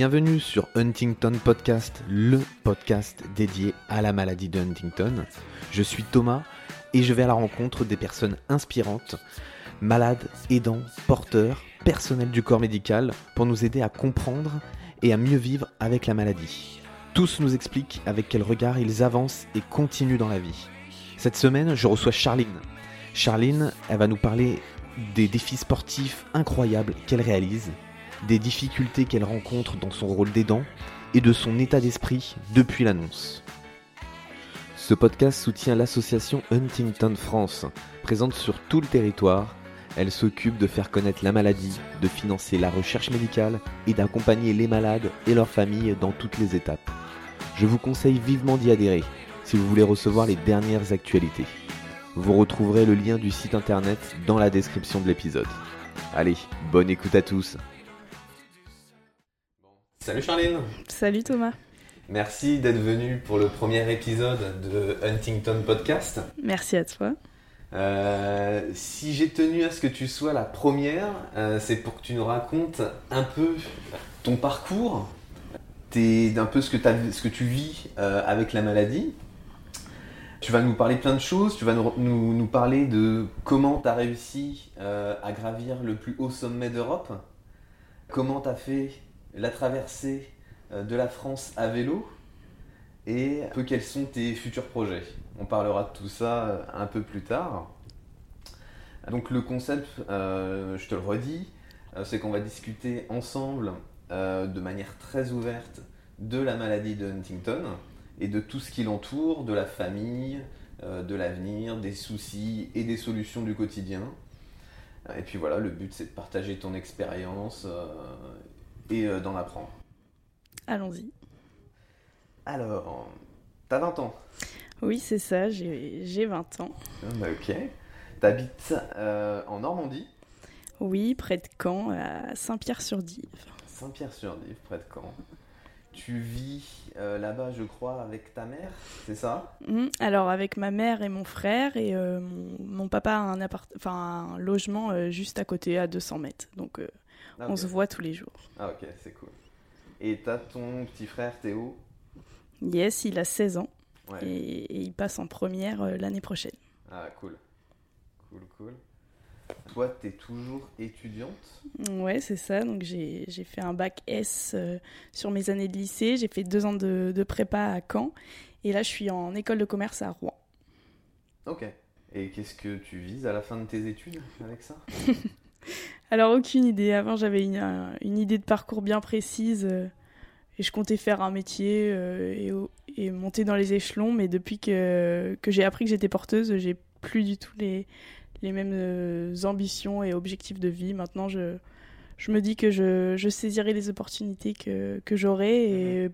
Bienvenue sur Huntington Podcast, le podcast dédié à la maladie de Huntington. Je suis Thomas et je vais à la rencontre des personnes inspirantes, malades, aidants, porteurs, personnels du corps médical pour nous aider à comprendre et à mieux vivre avec la maladie. Tous nous expliquent avec quel regard ils avancent et continuent dans la vie. Cette semaine, je reçois Charline. Charline, elle va nous parler des défis sportifs incroyables qu'elle réalise, des difficultés qu'elle rencontre dans son rôle d'aidant et de son état d'esprit depuis l'annonce. Ce podcast soutient l'association Huntington France, présente sur tout le territoire. Elle s'occupe de faire connaître la maladie, de financer la recherche médicale et d'accompagner les malades et leurs familles dans toutes les étapes. Je vous conseille vivement d'y adhérer si vous voulez recevoir les dernières actualités. Vous retrouverez le lien du site internet dans la description de l'épisode. Allez, bonne écoute à tous. Salut Charline Salut Thomas. Merci d'être venu pour le premier épisode de Huntington Podcast. Merci à toi. Euh, si j'ai tenu à ce que tu sois la première, euh, c'est pour que tu nous racontes un peu ton parcours, un peu ce que, tu vis euh, avec la maladie. Tu vas nous parler plein de choses, tu vas nous, nous- parler de comment tu as réussi à gravir le plus haut sommet d'Europe, comment tu as fait la traversée de la France à vélo et un peu quels sont tes futurs projets. On parlera de tout ça euh, un peu plus tard. Donc le concept, euh, je te le redis, euh, c'est qu'on va discuter ensemble euh, de manière très ouverte de la maladie de Huntington et de tout ce qui l'entoure, de la famille, euh, de l'avenir, des soucis et des solutions du quotidien. Et puis voilà, le but c'est de partager ton expérience et d'en apprendre. Allons-y. Alors, t'as 20 ans Oui, c'est ça, j'ai j'ai 20 ans. Ah bah ok. T'habites euh, en Normandie, Oui, près de Caen, à Saint-Pierre-sur-Dive. Saint-Pierre-sur-Dive, près de Caen. Tu vis euh, là-bas, je crois, avec ta mère, c'est ça? Hum, Alors, avec ma mère et mon frère, et euh, mon, mon papa a un, appart un logement juste à côté, à 200 mètres. Donc, Ah, on se voit tous les jours. Ah ok, c'est cool. Et t'as ton petit frère Théo? Yes, il a 16 ans, Ouais. et, et il passe en première euh, l'année prochaine. Ah cool. Cool, cool. Toi, t'es toujours étudiante? Ouais, c'est ça. Donc, j'ai j'ai fait un bac S euh, sur mes années de lycée. J'ai fait deux ans de, de prépa à Caen. Et là, je suis en école de commerce à Rouen. Ok. Et qu'est-ce que tu vises à la fin de tes études avec ça? Alors, aucune idée. Avant, j'avais une, un- une idée de parcours bien précise euh, et je comptais faire un métier euh, et, au- et monter dans les échelons. Mais depuis que, que j'ai appris que j'étais porteuse, j'ai plus du tout les, les mêmes euh, ambitions et objectifs de vie. Maintenant, je, je me dis que je, je saisirai les opportunités que, que j'aurai. Et,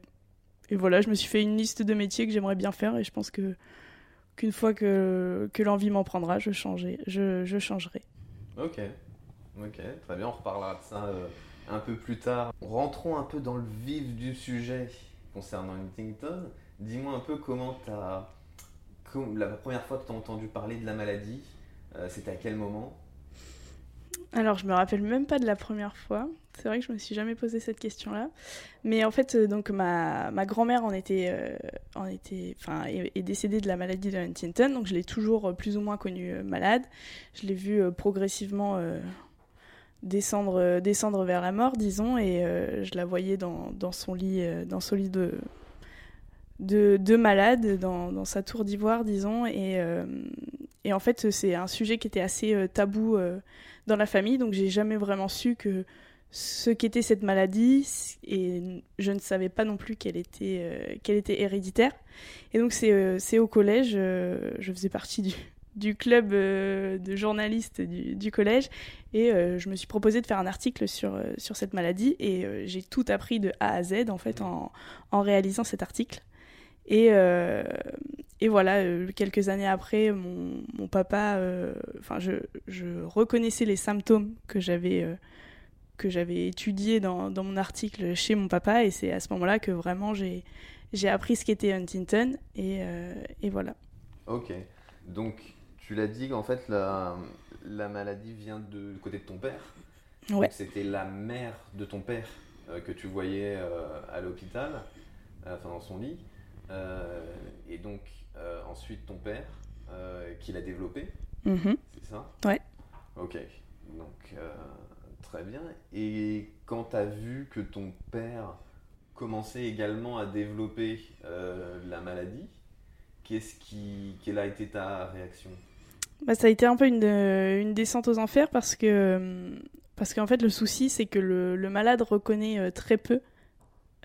et voilà, je me suis fait une liste de métiers que j'aimerais bien faire et je pense que qu'une fois que, que l'envie m'en prendra, je, changerai, je, je changerai. Ok, ok, très bien, on reparlera de ça euh, un peu plus tard. Rentrons un peu dans le vif du sujet concernant Huntington. Dis-moi un peu comment t'as... La première fois que tu as entendu parler de la maladie, euh, c'était à quel moment? Alors, je me rappelle même pas de la première fois. C'est vrai que je me suis jamais posé cette question-là. Mais en fait, euh, donc ma, ma grand-mère en était, euh, en était, enfin, est, décédée de la maladie de Huntington, donc je l'ai toujours plus ou moins connue malade. Je l'ai vue progressivement descendre, descendre vers la mort, disons, et je la voyais dans, dans son lit, dans son lit de, de, de malade, dans, dans sa tour d'ivoire, disons, et, euh, et en fait, c'est un sujet qui était assez euh, tabou. euh, dans la famille, donc j'ai jamais vraiment su que ce qu'était cette maladie et je ne savais pas non plus qu'elle était, euh, qu'elle était héréditaire. Et donc c'est euh, au collège, euh, je faisais partie du, du club de journalistes du, du collège et je me suis proposé de faire un article sur, sur cette maladie et j'ai tout appris de A à Z en fait en, en réalisant cet article. Et, euh, et voilà, euh, quelques années après, mon, mon papa, euh, enfin, je, je reconnaissais les symptômes que j'avais que j'avais étudiés dans, dans mon article chez mon papa, et c'est à ce moment-là que vraiment j'ai j'ai appris ce qu'était Huntington, et, euh, et voilà. Ok. Donc, tu l'as dit qu'en fait, la, la maladie vient de, du côté de ton père. Donc, Ouais. C'était la mère de ton père euh, que tu voyais euh, à l'hôpital, enfin dans son lit. Euh, et donc, euh, ensuite, ton père euh, qui l'a développé, Mhm. c'est ça? Ouais. Ok. Donc, très bien. Et quand tu as vu que ton père commençait également à développer la maladie, qu'est-ce qui, quelle a été ta réaction? Bah, ça a été un peu une, une descente aux enfers parce que parce qu'en fait le souci c'est que le, le malade reconnaît très peu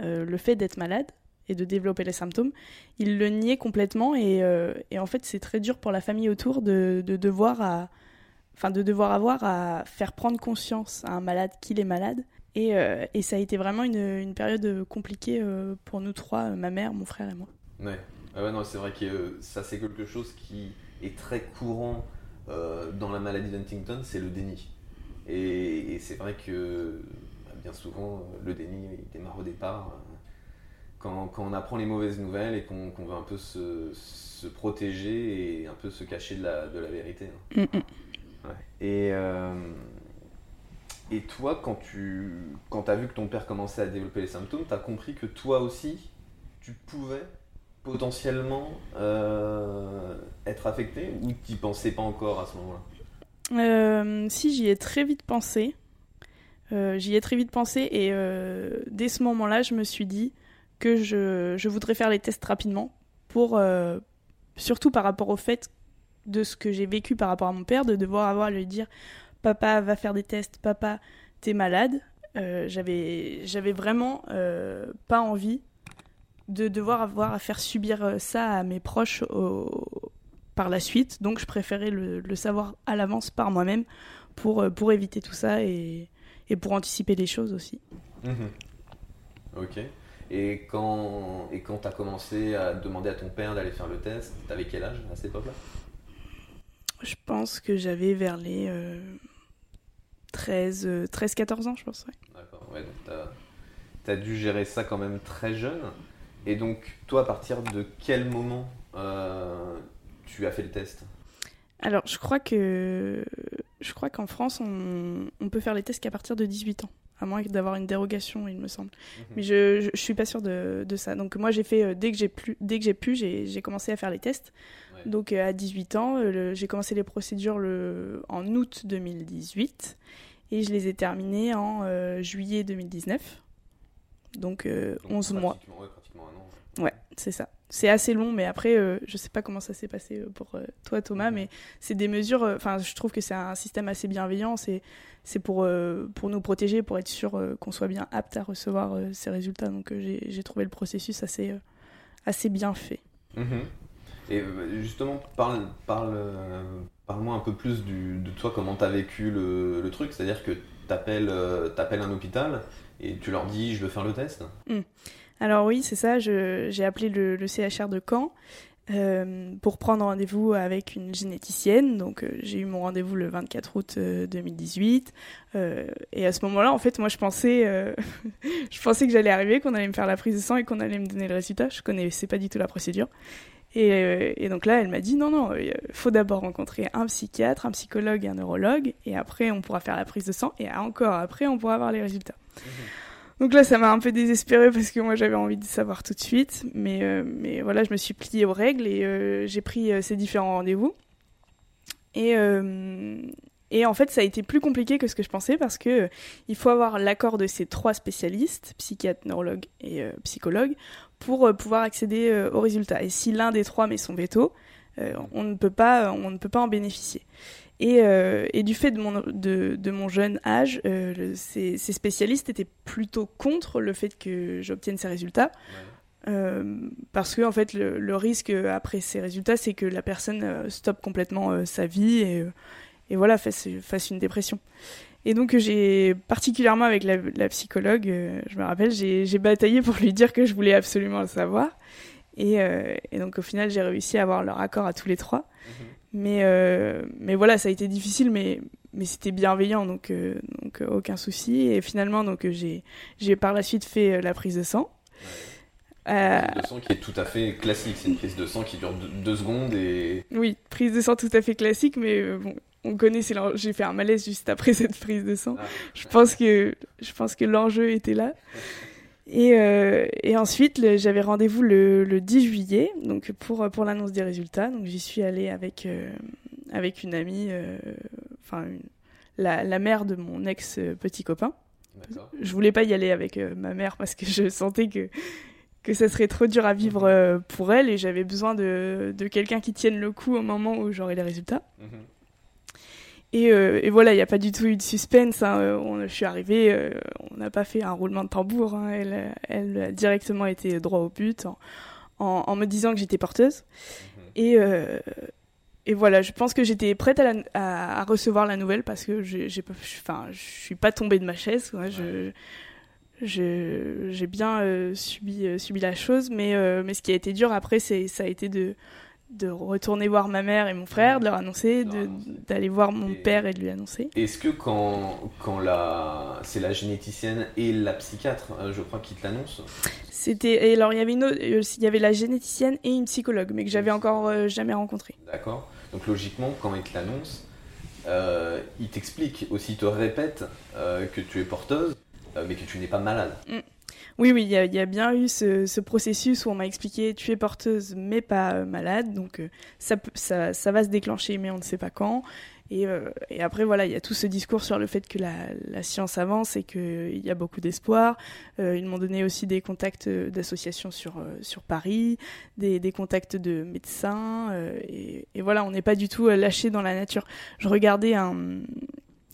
euh, le fait d'être malade et de développer les symptômes. Il le niait complètement et, euh, et en fait c'est très dur pour la famille autour de, de devoir à enfin de devoir avoir à faire prendre conscience à un malade qu'il est malade. Et, euh, et ça a été vraiment une, une période compliquée euh, pour nous trois, ma mère, mon frère et moi. Ouais. Ah ouais, non, c'est vrai que ça, c'est quelque chose qui est très courant dans la maladie d'Huntington, c'est le déni. Et, et c'est vrai que bah, bien souvent, le déni il démarre au départ quand, quand on apprend les mauvaises nouvelles et qu'on veut un peu se, se protéger et un peu se cacher de la, de la vérité. hein. Mm, mm. Ouais. Et, euh, et toi, quand tu quand as vu que ton père commençait à développer les symptômes, tu as compris que toi aussi, tu pouvais potentiellement euh, être affecté ou tu pensais pas encore à ce moment-là? Euh, si j'y ai très vite pensé, j'y ai très vite pensé et dès ce moment-là, je me suis dit que je, je voudrais faire les tests rapidement pour euh, surtout par rapport au fait de ce que j'ai vécu par rapport à mon père, de devoir avoir à lui dire papa va faire des tests, papa t'es malade. Euh, j'avais j'avais vraiment euh, pas envie de devoir avoir à faire subir ça à mes proches par la suite. Donc je préférais le, savoir à l'avance par moi-même pour, pour éviter tout ça et, et pour anticiper les choses aussi. Ok. Et quand et quand t'as commencé à demander à ton père d'aller faire le test, t'avais quel âge à cette époque-là? Je pense que j'avais vers les euh, 13, euh, 13-14 ans, je pense. ouais. D'accord. Ouais, donc t'as as dû gérer ça quand même très jeune. Et donc toi, à partir de quel moment euh, tu as fait le test? Alors, je crois que je crois qu'en France, on, on peut faire les tests qu'à partir de 18 ans, à moins d'avoir une dérogation, il me semble. Mais je, je suis pas sûre de, de ça. Donc moi, j'ai fait euh, dès que j'ai pu, dès que j'ai pu, j'ai j'ai commencé à faire les tests. Ouais. Donc euh, à 18 ans, euh, j'ai commencé les procédures le, en août 2018 et je les ai terminées en juillet 2019. Donc, euh, Donc, 11 mois. ouais, pratiquement un an. Ouais, c'est ça. C'est assez long, mais après, euh, je sais pas comment ça s'est passé euh, pour euh, toi, Thomas, Mhm. mais c'est des mesures. euh, Enfin, je trouve que c'est un système assez bienveillant. C'est c'est pour euh, pour nous protéger, pour être sûr euh, qu'on soit bien apte à recevoir euh, ces résultats. Donc, euh, j'ai j'ai trouvé le processus assez euh, assez bien fait. Mhm. Et justement, parle, parle, euh, parle-moi un peu plus du, de toi, comment tu as vécu le, le truc. C'est-à-dire que tu appelles, un hôpital et tu leur dis je veux faire le test. Alors oui, c'est ça. J'ai appelé le, CHR de Caen euh, pour prendre rendez-vous avec une généticienne. Donc euh, j'ai eu mon rendez-vous le 24 août euh, 2018. Euh, et à ce moment-là, en fait, moi je pensais, je pensais que j'allais arriver, qu'on allait me faire la prise de sang et qu'on allait me donner le résultat. Je connaissais pas du tout la procédure. Et, et donc là, elle m'a dit non, non, il faut d'abord rencontrer un psychiatre, un psychologue et un neurologue, et après on pourra faire la prise de sang, et encore après on pourra avoir les résultats. Donc là, ça m'a un peu désespérée parce que moi j'avais envie de savoir tout de suite, mais, euh, voilà, je me suis pliée aux règles et euh, j'ai pris euh, ces différents rendez-vous. Et, en fait, ça a été plus compliqué que ce que je pensais parce que il faut avoir l'accord de ces trois spécialistes, psychiatre, neurologue et psychologue, pour pouvoir accéder aux résultats. Et si l'un des trois met son veto, on ne peut pas en bénéficier. Et, euh, et du fait de mon, de, de mon jeune âge, euh, le- ces, ces spécialistes étaient plutôt contre le fait que j'obtienne ces résultats. Euh, parce que en fait le, le risque après ces résultats c'est que la personne stoppe complètement sa vie et, et voilà fasse, fasse une dépression et donc j'ai particulièrement avec la, la psychologue je me rappelle j'ai bataillé pour lui dire que je voulais absolument le savoir Et, et donc au final, j'ai réussi à avoir leur accord à tous les trois. Mais, euh, mais voilà, ça a été difficile, mais, mais c'était bienveillant, donc, euh, donc euh, aucun souci. Et finalement, donc j'ai j'ai par la suite fait la prise de sang. Euh, Une prise de sang qui est tout à fait classique. C'est une prise de sang qui dure deux, deux secondes et. oui, prise de sang tout à fait classique, mais bon, on connaît, c'est j'ai fait un malaise juste après cette prise de sang. Ah. Je pense que, je pense que l'enjeu était là. Et, euh, et ensuite, j'avais rendez-vous le, le 10 juillet, donc pour, pour l'annonce des résultats. Donc j'y suis allée avec, euh, avec une amie, euh, enfin la, la mère de mon ex petit copain. Je voulais pas y aller avec ma mère parce que je sentais que que ça serait trop dur à vivre euh, pour elle et j'avais besoin de, de quelqu'un qui tienne le coup au moment où j'aurais les résultats. Mhm. Et, euh, et voilà, il n'y a pas du tout eu de suspense. hein. Euh, On, je suis arrivée, euh, on n'a pas fait un roulement de tambour. hein. Elle, elle a directement été droit au but en, en, en me disant que j'étais porteuse. Mhm. Et, et voilà, je pense que j'étais prête à, la- à, à recevoir la nouvelle parce que j'ai enfin, je suis pas tombée de ma chaise. quoi. Je, je- j'ai bien euh, subi, euh, subi la chose, mais, euh, mais ce qui a été dur après, c'est ça a été de, de retourner voir ma mère et mon frère, de leur annoncer, d'aller voir mon Et- père et de lui annoncer. Est-ce que quand, quand la, c'est la généticienne et la psychiatre, euh, je crois, qui te l'annoncent C'était alors il y avait une autre- euh, il y avait la généticienne et une psychologue, mais que j'avais encore euh, jamais rencontré. D'accord Donc logiquement, quand ils te l'annoncent, euh, ils t'expliquent aussi, ils te répètent euh, que tu es porteuse, mais que tu n'es pas malade. Oui, oui, il y, a- bien eu ce, ce processus où on m'a expliqué tu es porteuse mais pas euh, malade, donc euh, ça, va se déclencher mais on ne sait pas quand. Et, euh, et après, voilà, il y a tout ce discours sur le fait que la, science avance et qu'il y a beaucoup d'espoir. Ils m'ont donné aussi des contacts d'associations sur, Paris, des, contacts de médecins. et, voilà, on n'est pas du tout lâché dans la nature. Je regardais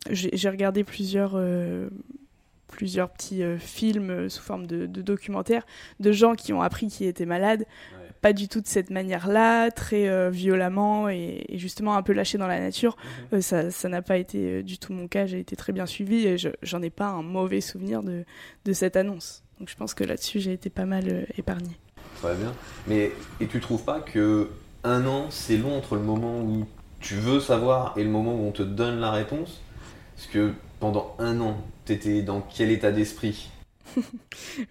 j'ai regardé plusieurs. Plusieurs petits euh, films euh, sous forme de, de documentaires de gens qui ont appris qu'ils étaient malades, Ouais. pas du tout de cette manière-là, très euh, violemment et, et justement un peu lâchés dans la nature. Mhm. Ça ça n'a pas été du tout mon cas, j'ai été très bien suivie et je- j'en ai pas un mauvais souvenir de, de cette annonce. Donc je pense que là-dessus j'ai été pas mal euh, épargnée. Très bien. Mais et tu trouves pas que un an, c'est long entre le moment où tu veux savoir et le moment où on te donne la réponse? Parce que pendant un an, t'étais dans quel état d'esprit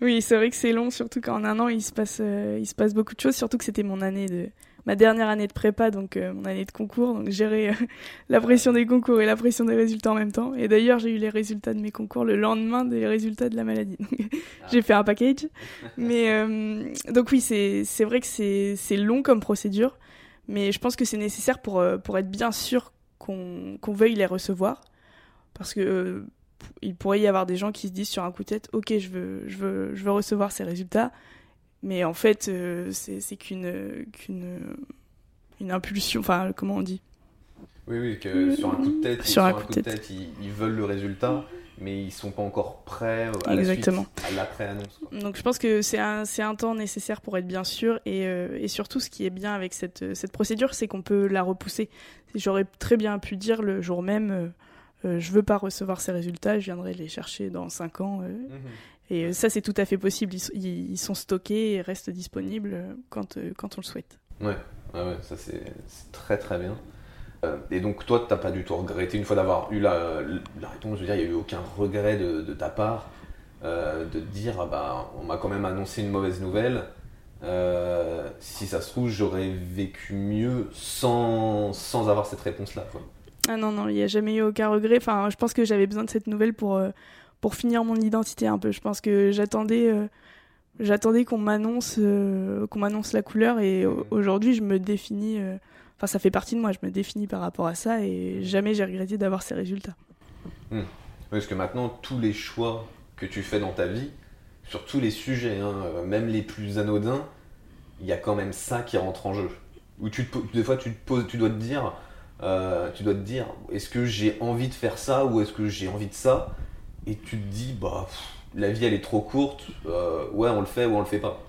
Oui, c'est vrai que c'est long, surtout qu'en un an il se passe euh, il se passe beaucoup de choses, surtout que c'était mon année de ma dernière année de prépa, donc euh, mon année de concours, donc gérer euh, la pression des concours et la pression des résultats en même temps. Et d'ailleurs, j'ai eu les résultats de mes concours le lendemain des résultats de la maladie. Donc, j'ai fait un package. Mais euh, donc oui, c'est c'est vrai que c'est c'est long comme procédure, mais je pense que c'est nécessaire pour pour être bien sûr qu'on qu'on veuille les recevoir, parce que euh, il pourrait y avoir des gens qui se disent sur un coup de tête, ok, je veux je veux je veux recevoir ces résultats, mais en fait euh, c'est qu'une qu'une une impulsion, enfin comment on dit? Oui, oui, que sur un coup de tête, Sur un coup de tête, ils, ils veulent le résultat, mais ils sont pas encore prêts à Exactement. la suite, à l'après-annonce. Donc je pense que c'est un, c'est un temps nécessaire pour être bien sûr et, euh, et surtout ce qui est bien avec cette, euh, cette procédure c'est qu'on peut la repousser. J'aurais très bien pu dire le jour même euh, je veux pas recevoir ces résultats, je viendrai les chercher dans 5 ans euh, Mhm. et euh, ça c'est tout à fait possible, ils, sont- ils, ils sont stockés et restent disponibles quand, quand on le souhaite. Ouais, ouais, ouais, ça c'est très très bien. Euh, et donc toi, t'as pas du tout regretté, une fois d'avoir eu la, la réponse, je veux dire, il n'y a eu aucun regret de, de ta part de te dire, ah bah, on m'a quand même annoncé une mauvaise nouvelle. Si ça se trouve, j'aurais vécu mieux sans, sans avoir cette réponse-là. Ah non, non, il n'y a jamais eu aucun regret. Enfin, je pense que j'avais besoin de cette nouvelle pour, euh, pour finir mon identité un peu. Je pense que j'attendais euh, j'attendais qu'on m'annonce euh, qu'on m'annonce la couleur et au- aujourd'hui je me définis enfin ça fait partie de moi, je me définis par rapport à ça et jamais j'ai regretté d'avoir ces résultats. Oui, Parce que maintenant, tous les choix que tu fais dans ta vie, sur tous les sujets, hein, même les plus anodins, il y a quand même ça qui rentre en jeu. Où tu te des fois, tu, te poses, tu dois te dire, euh, tu dois te dire, est-ce que j'ai envie de faire ça ou est-ce que j'ai envie de ça? Et tu te dis, bah, pff, la vie elle est trop courte, euh, ouais, on le fait ou on le fait pas.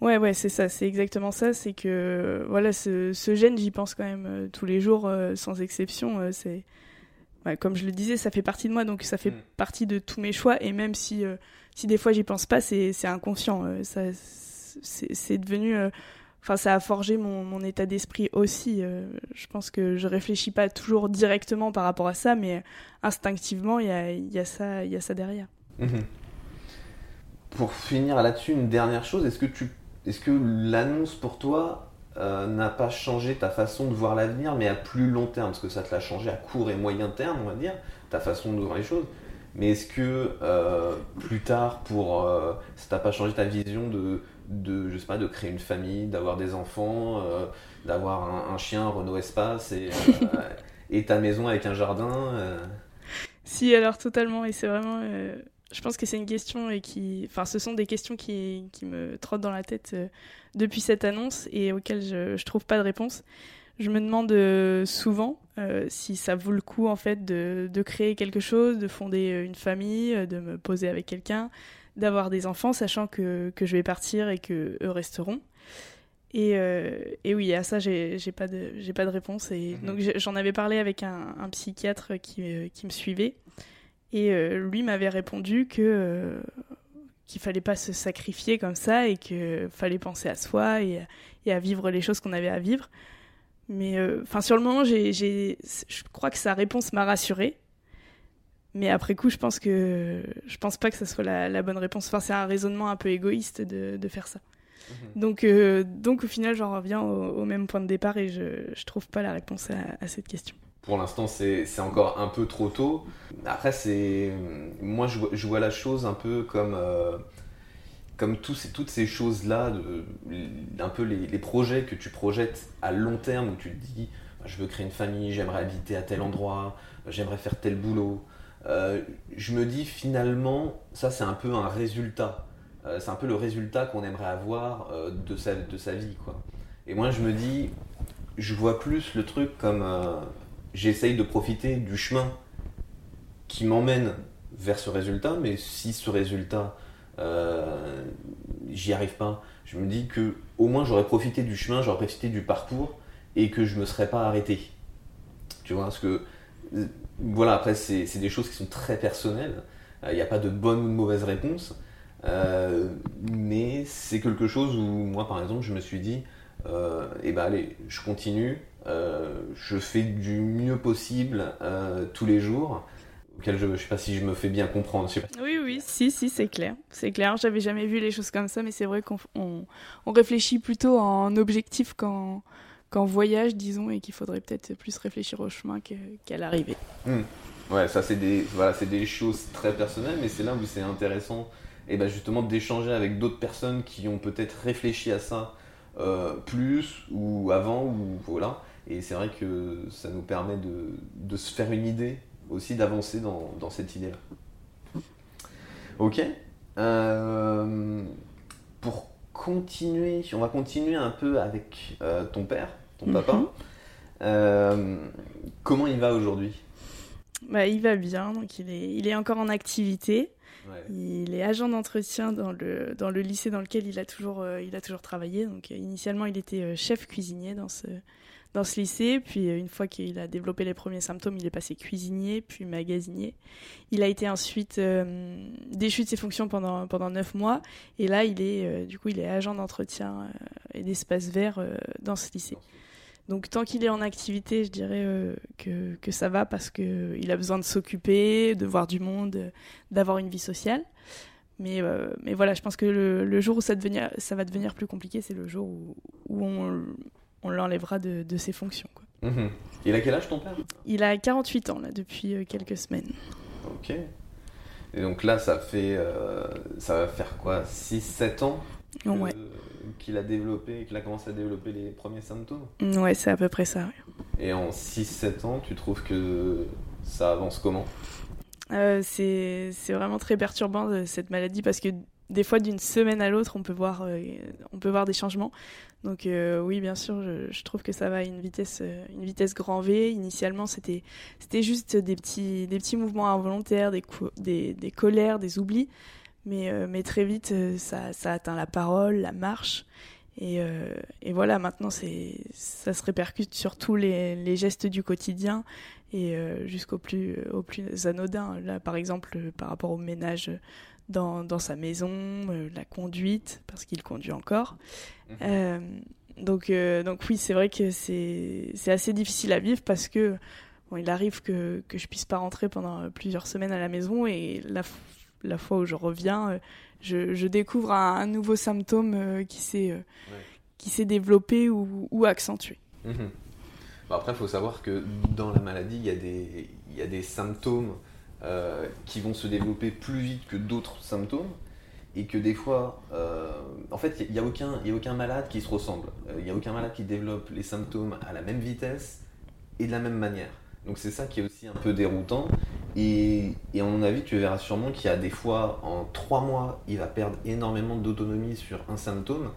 Ouais, ouais, c'est ça, c'est exactement ça. C'est que, voilà, ce, ce gène, j'y pense quand même euh, tous les jours, sans exception. c'est, ouais, comme je le disais, ça fait partie de moi, donc ça fait Mm. partie de tous mes choix. Et même si, euh, si des fois j'y pense pas, c'est, inconscient. euh, ça, c'est c'est devenu. euh, Enfin, ça a forgé mon, état d'esprit aussi. euh, je pense que je réfléchis pas toujours directement par rapport à ça, mais instinctivement, il y a, ça, y derrière. Mhm. Pour finir là-dessus, une dernière chose, est-ce que, l'annonce pour toi euh, n'a pas changé ta façon de voir l'avenir, mais à plus long terme? Parce que ça te l'a changé à court et moyen terme, on va dire, ta façon de voir les choses. Mais est-ce que euh, plus tard, pour, ça t'a pas changé ta vision de, de, je sais pas, de créer une famille, d'avoir des enfants, euh, d'avoir un, un chien Renault Espace et, euh, ta maison avec un jardin euh, Si, alors totalement, et c'est vraiment. je pense que c'est une question et qui. Enfin, ce sont des questions qui, qui me trottent dans la tête depuis cette annonce et auxquelles je, je trouve pas de réponse. Je me demande souvent si ça vaut le coup, en fait, de, de créer quelque chose, de fonder une famille, de me poser avec quelqu'un, d'avoir des enfants, sachant que, que je vais partir et que eux resteront. Et, euh, et oui, à ça, j'ai pas, de- pas de réponse. Et Mhm. donc, j'en avais parlé avec un, un psychiatre qui, euh, qui me suivait. Et euh, lui m'avait répondu que euh, qu'il fallait pas se sacrifier comme ça et qu'il fallait penser à soi et, et à vivre les choses qu'on avait à vivre. Mais enfin, sur le moment, je crois que sa réponse m'a rassurée. Mais après coup, je pense que je pense pas que ça soit la, la bonne réponse. Enfin, c'est un raisonnement un peu égoïste de, de faire ça. Donc, euh, donc au final, j'en reviens au, au même point de départ et je, je trouve pas la réponse à, à cette question. Pour l'instant, c'est encore un peu trop tôt. Après, c'est moi, je vois, je vois la chose un peu comme euh, comme ces- toutes ces choses-là, de- un peu les, les projets que tu projettes à long terme où tu te dis, bah, je veux créer une famille, j'aimerais habiter à tel endroit, j'aimerais faire tel boulot. Euh, je me dis finalement, ça c'est un peu un résultat. Euh, c'est un peu le résultat qu'on aimerait avoir euh, de, sa, de sa vie. Quoi. Et moi je me dis, je vois plus le truc comme j'essaye de profiter du chemin qui m'emmène vers ce résultat, mais si ce résultat, j'y arrive pas, je me dis que au moins j'aurais profité du chemin, j'aurais profité du parcours et que je me serais pas arrêté. Tu vois, parce que voilà, après c'est des choses qui sont très personnelles. Euh, Il n'y a pas de bonne ou de mauvaise réponse. Euh, mais c'est quelque chose où moi par exemple je me suis dit euh, eh ben allez je continue euh, je fais du mieux possible euh, tous les jours auquel je, je sais pas si je me fais bien comprendre je sais pas. Oui, oui, si, si, c'est clair. C'est clair, j'avais jamais vu les choses comme ça, mais c'est vrai qu'on on, on réfléchit plutôt en objectif qu'en qu'en voyage, disons, et qu'il faudrait peut-être plus réfléchir au chemin qu'à l'arrivée. ouais ça c'est des voilà des choses très personnelles mais c'est là où c'est intéressant et ben justement d'échanger avec d'autres personnes qui ont peut-être réfléchi à ça euh, plus ou avant ou voilà. Et c'est vrai que ça nous permet de, de se faire une idée aussi d'avancer dans, dans cette idée là ok. Euh, pour continuer on va continuer un peu avec euh, ton père ton Mhm. papa Euh, comment il va aujourd'hui? Bah, il va bien, donc il est, il est encore en activité. Ouais. Il est agent d'entretien dans le, dans le lycée dans lequel il a toujours, euh, il a toujours travaillé. Donc, euh, initialement, il était chef cuisinier dans ce, dans ce lycée. Puis, une fois qu'il a développé les premiers symptômes, il est passé cuisinier, puis magasinier. Il a été ensuite euh, déchu de ses fonctions pendant, pendant neuf mois. Et là, il est, euh, du coup, il est agent d'entretien et d'espace vert dans ce lycée. Donc tant qu'il est en activité, je dirais euh, que, que ça va parce que il a besoin de s'occuper, de voir du monde, d'avoir une vie sociale. Mais, euh, mais voilà, je pense que le, le jour où ça, devenir, ça va devenir plus compliqué, c'est le jour où, où on, on l'enlèvera de, de ses fonctions. quoi. Mhm. Il a quel âge ton père? Il a 48 ans là depuis euh, quelques semaines. Ok. Et donc là, ça fait. euh, ça va faire quoi? 6-7 ans? Que- Ouais, qu'il a développé, qu'il a commencé à développer les premiers symptômes ouais c'est à peu près ça. ouais. Et en 6-7 ans, tu trouves que ça avance comment? Euh, c'est vraiment très perturbant euh, cette maladie parce que des fois d'une semaine à l'autre on peut voir euh, on peut voir des changements donc euh, oui bien sûr je, je trouve que ça va à une vitesse une vitesse grand V initialement c'était c'était juste des petits des petits mouvements involontaires des des, des colères des oublis mais euh, mais très vite euh, ça ça atteint la parole la marche Et, euh, et voilà, maintenant, ça se répercute sur tous les, les gestes du quotidien et jusqu'au plus, au plus anodin. Là, par exemple, par rapport au ménage dans, dans sa maison, la conduite, parce qu'il conduit encore. Mhm. Euh, donc, euh, donc oui, c'est vrai que c'est, assez difficile à vivre parce que bon, il arrive que, que je puisse pas rentrer pendant plusieurs semaines à la maison et la, la fois où je reviens, euh, je, je découvre un, un nouveau symptôme euh, qui s'est euh, qui s'est développé ou, ou accentué. Mhm. Bon, après, il faut savoir que dans la maladie, il y a des, il y a des symptômes euh, qui vont se développer plus vite que d'autres symptômes. Et que des fois, euh, en fait, il n'y a, aucun- y a aucun malade qui se ressemble. Il n'y a aucun malade qui développe les symptômes à la même vitesse et de la même manière. Donc c'est ça qui est aussi un peu déroutant. Et, à mon avis, tu verras sûrement qu'il y a des fois, en trois mois, il va perdre énormément d'autonomie sur un symptôme.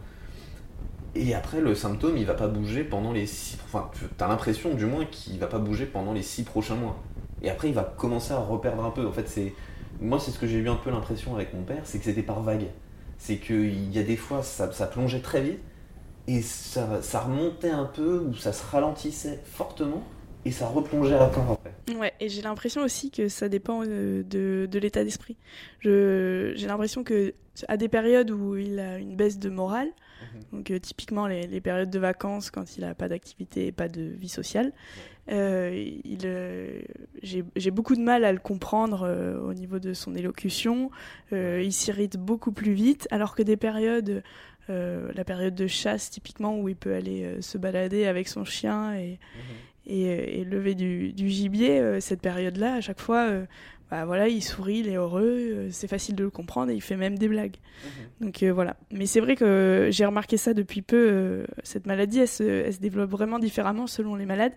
Et après, le symptôme, il va pas bouger pendant les six. Enfin, tu as l'impression, du moins, qu'il va pas bouger pendant les six prochains mois. Et après, il va commencer à reperdre un peu. En fait, c'est moi, c'est ce que j'ai eu un peu l'impression avec mon père, c'est que c'était par vague. C'est qu'il y a des fois, ça, plongeait très vite et ça remontait un peu ou ça se ralentissait fortement et ça replongeait encore après. Ouais, et j'ai l'impression aussi que ça dépend euh, de, de l'état d'esprit. J'ai l'impression que à des périodes où il a une baisse de morale, donc euh, typiquement les, les périodes de vacances quand il a pas d'activité et pas de vie sociale, euh, euh, j'ai, beaucoup de mal à le comprendre au niveau de son élocution. Il s'irrite beaucoup plus vite, alors que des périodes, euh, la période de chasse typiquement où il peut aller euh, se balader avec son chien et et, et lever du, du gibier, euh, cette période-là, à chaque fois, euh, bah voilà, il sourit, il est heureux, euh, c'est facile de le comprendre et il fait même des blagues. Donc euh, voilà. Mais c'est vrai que j'ai remarqué ça depuis peu. euh, cette maladie, elle se, elle se développe vraiment différemment selon les malades.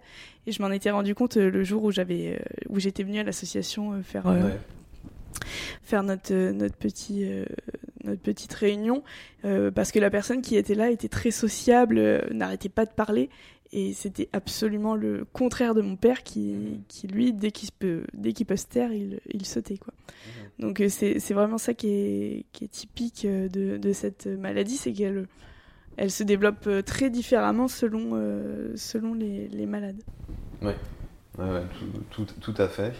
Et je m'en étais rendu compte euh, le jour où j'avais, euh, où j'étais venue à l'association euh, faire euh, faire notre, euh, notre, petit, euh, notre petite réunion, euh, parce que la personne qui était là était très sociable, euh, n'arrêtait pas de parler, et c'était absolument le contraire de mon père qui, qui lui, dès qu'il peut, dès qu'il peut se taire, il, il sautait. Quoi. Donc euh, c'est c'est vraiment ça qui est, qui est typique euh, de, de cette maladie, c'est qu'elle elle se développe euh, très différemment selon, euh, selon les, les malades. Ouais, ouais, tout, tout, tout à fait.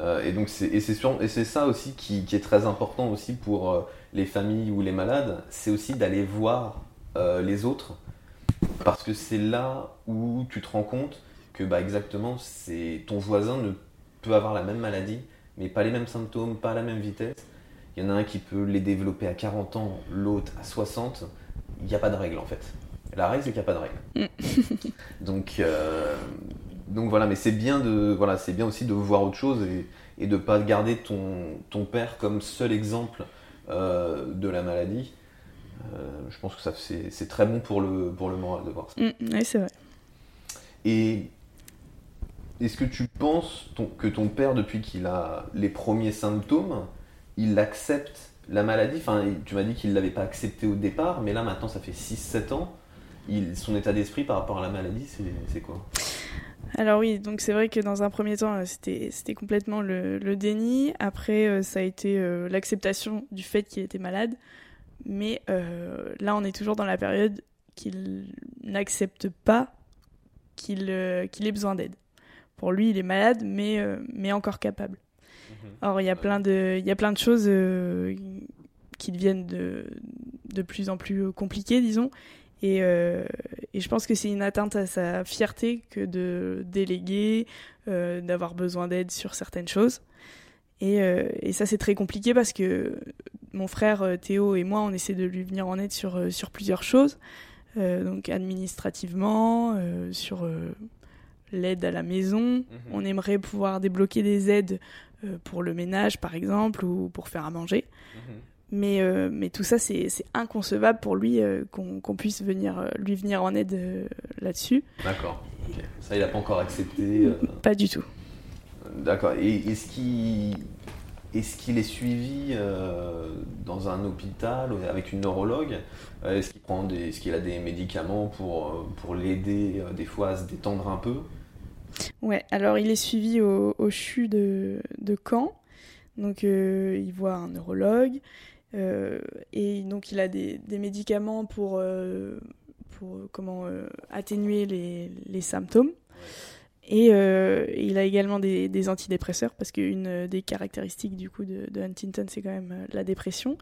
Euh, et donc c'est et c'est sûr- et c'est ça aussi qui, qui est très important aussi pour les familles ou les malades, c'est aussi d'aller voir euh, les autres parce que c'est là où tu te rends compte que bah exactement c'est ton voisin ne peut avoir la même maladie mais pas les mêmes symptômes, pas à la même vitesse. Il y en a un qui peut les développer à 40 ans, l'autre à 60. Il n'y a pas de règle en fait. La règle c'est qu'il n'y a pas de règle. donc euh, donc voilà, mais c'est bien de voilà, c'est bien aussi de voir autre chose et, et de pas garder ton, ton père comme seul exemple euh, de la maladie. Euh, je pense que ça c'est très bon pour le pour le moral de voir ça. Mm, oui, c'est vrai. Et est-ce que tu penses ton- que ton père, depuis qu'il a les premiers symptômes, il accepte la maladie? Enfin, tu m'as dit qu'il ne l'avait pas accepté au départ, mais là maintenant ça fait 6-7 ans. Il, son état d'esprit par rapport à la maladie, c'est quoi? Alors oui, donc c'est vrai que dans un premier temps, euh, c'était complètement le, le déni. Après, euh, ça a été l'acceptation du fait qu'il était malade. Mais euh, là, on est toujours dans la période qu'il n'accepte pas qu'il euh, qu'il ait besoin d'aide. Pour lui, il est malade, mais, euh, mais encore capable. Or, il y a plein de, il y a plein de choses qui deviennent de, de plus en plus compliquées, disons. Et, et je pense que c'est une atteinte à sa fierté que de déléguer, d'avoir besoin d'aide sur certaines choses. Et, euh, et ça, c'est très compliqué parce que mon frère euh, Théo et moi, on essaie de lui venir en aide sur, euh, sur plusieurs choses. Euh, donc administrativement, euh, sur l'aide à la maison. On aimerait pouvoir débloquer des aides pour le ménage, par exemple, ou pour faire à manger. Mais, euh, mais tout ça, c'est inconcevable pour lui qu'on qu'on puisse venir, lui venir en aide là-dessus. D'accord. Ça, il n'a pas encore accepté. Pas du tout. D'accord. Et est-ce qu'il est, suivi euh, dans un hôpital avec une neurologue? Euh, Est-ce qu'il prend des, est-ce qu'il a des médicaments pour, euh, pour l'aider des fois à se détendre un peu? Ouais, alors il est suivi au, au CHU de, de Caen. Donc euh, il voit un neurologue. Euh, et donc il a des, des médicaments pour, euh, pour comment atténuer les, les symptômes. Et euh, il a également des, des antidépresseurs parce qu'une des caractéristiques du coup de, de Huntington c'est quand même euh, la dépression.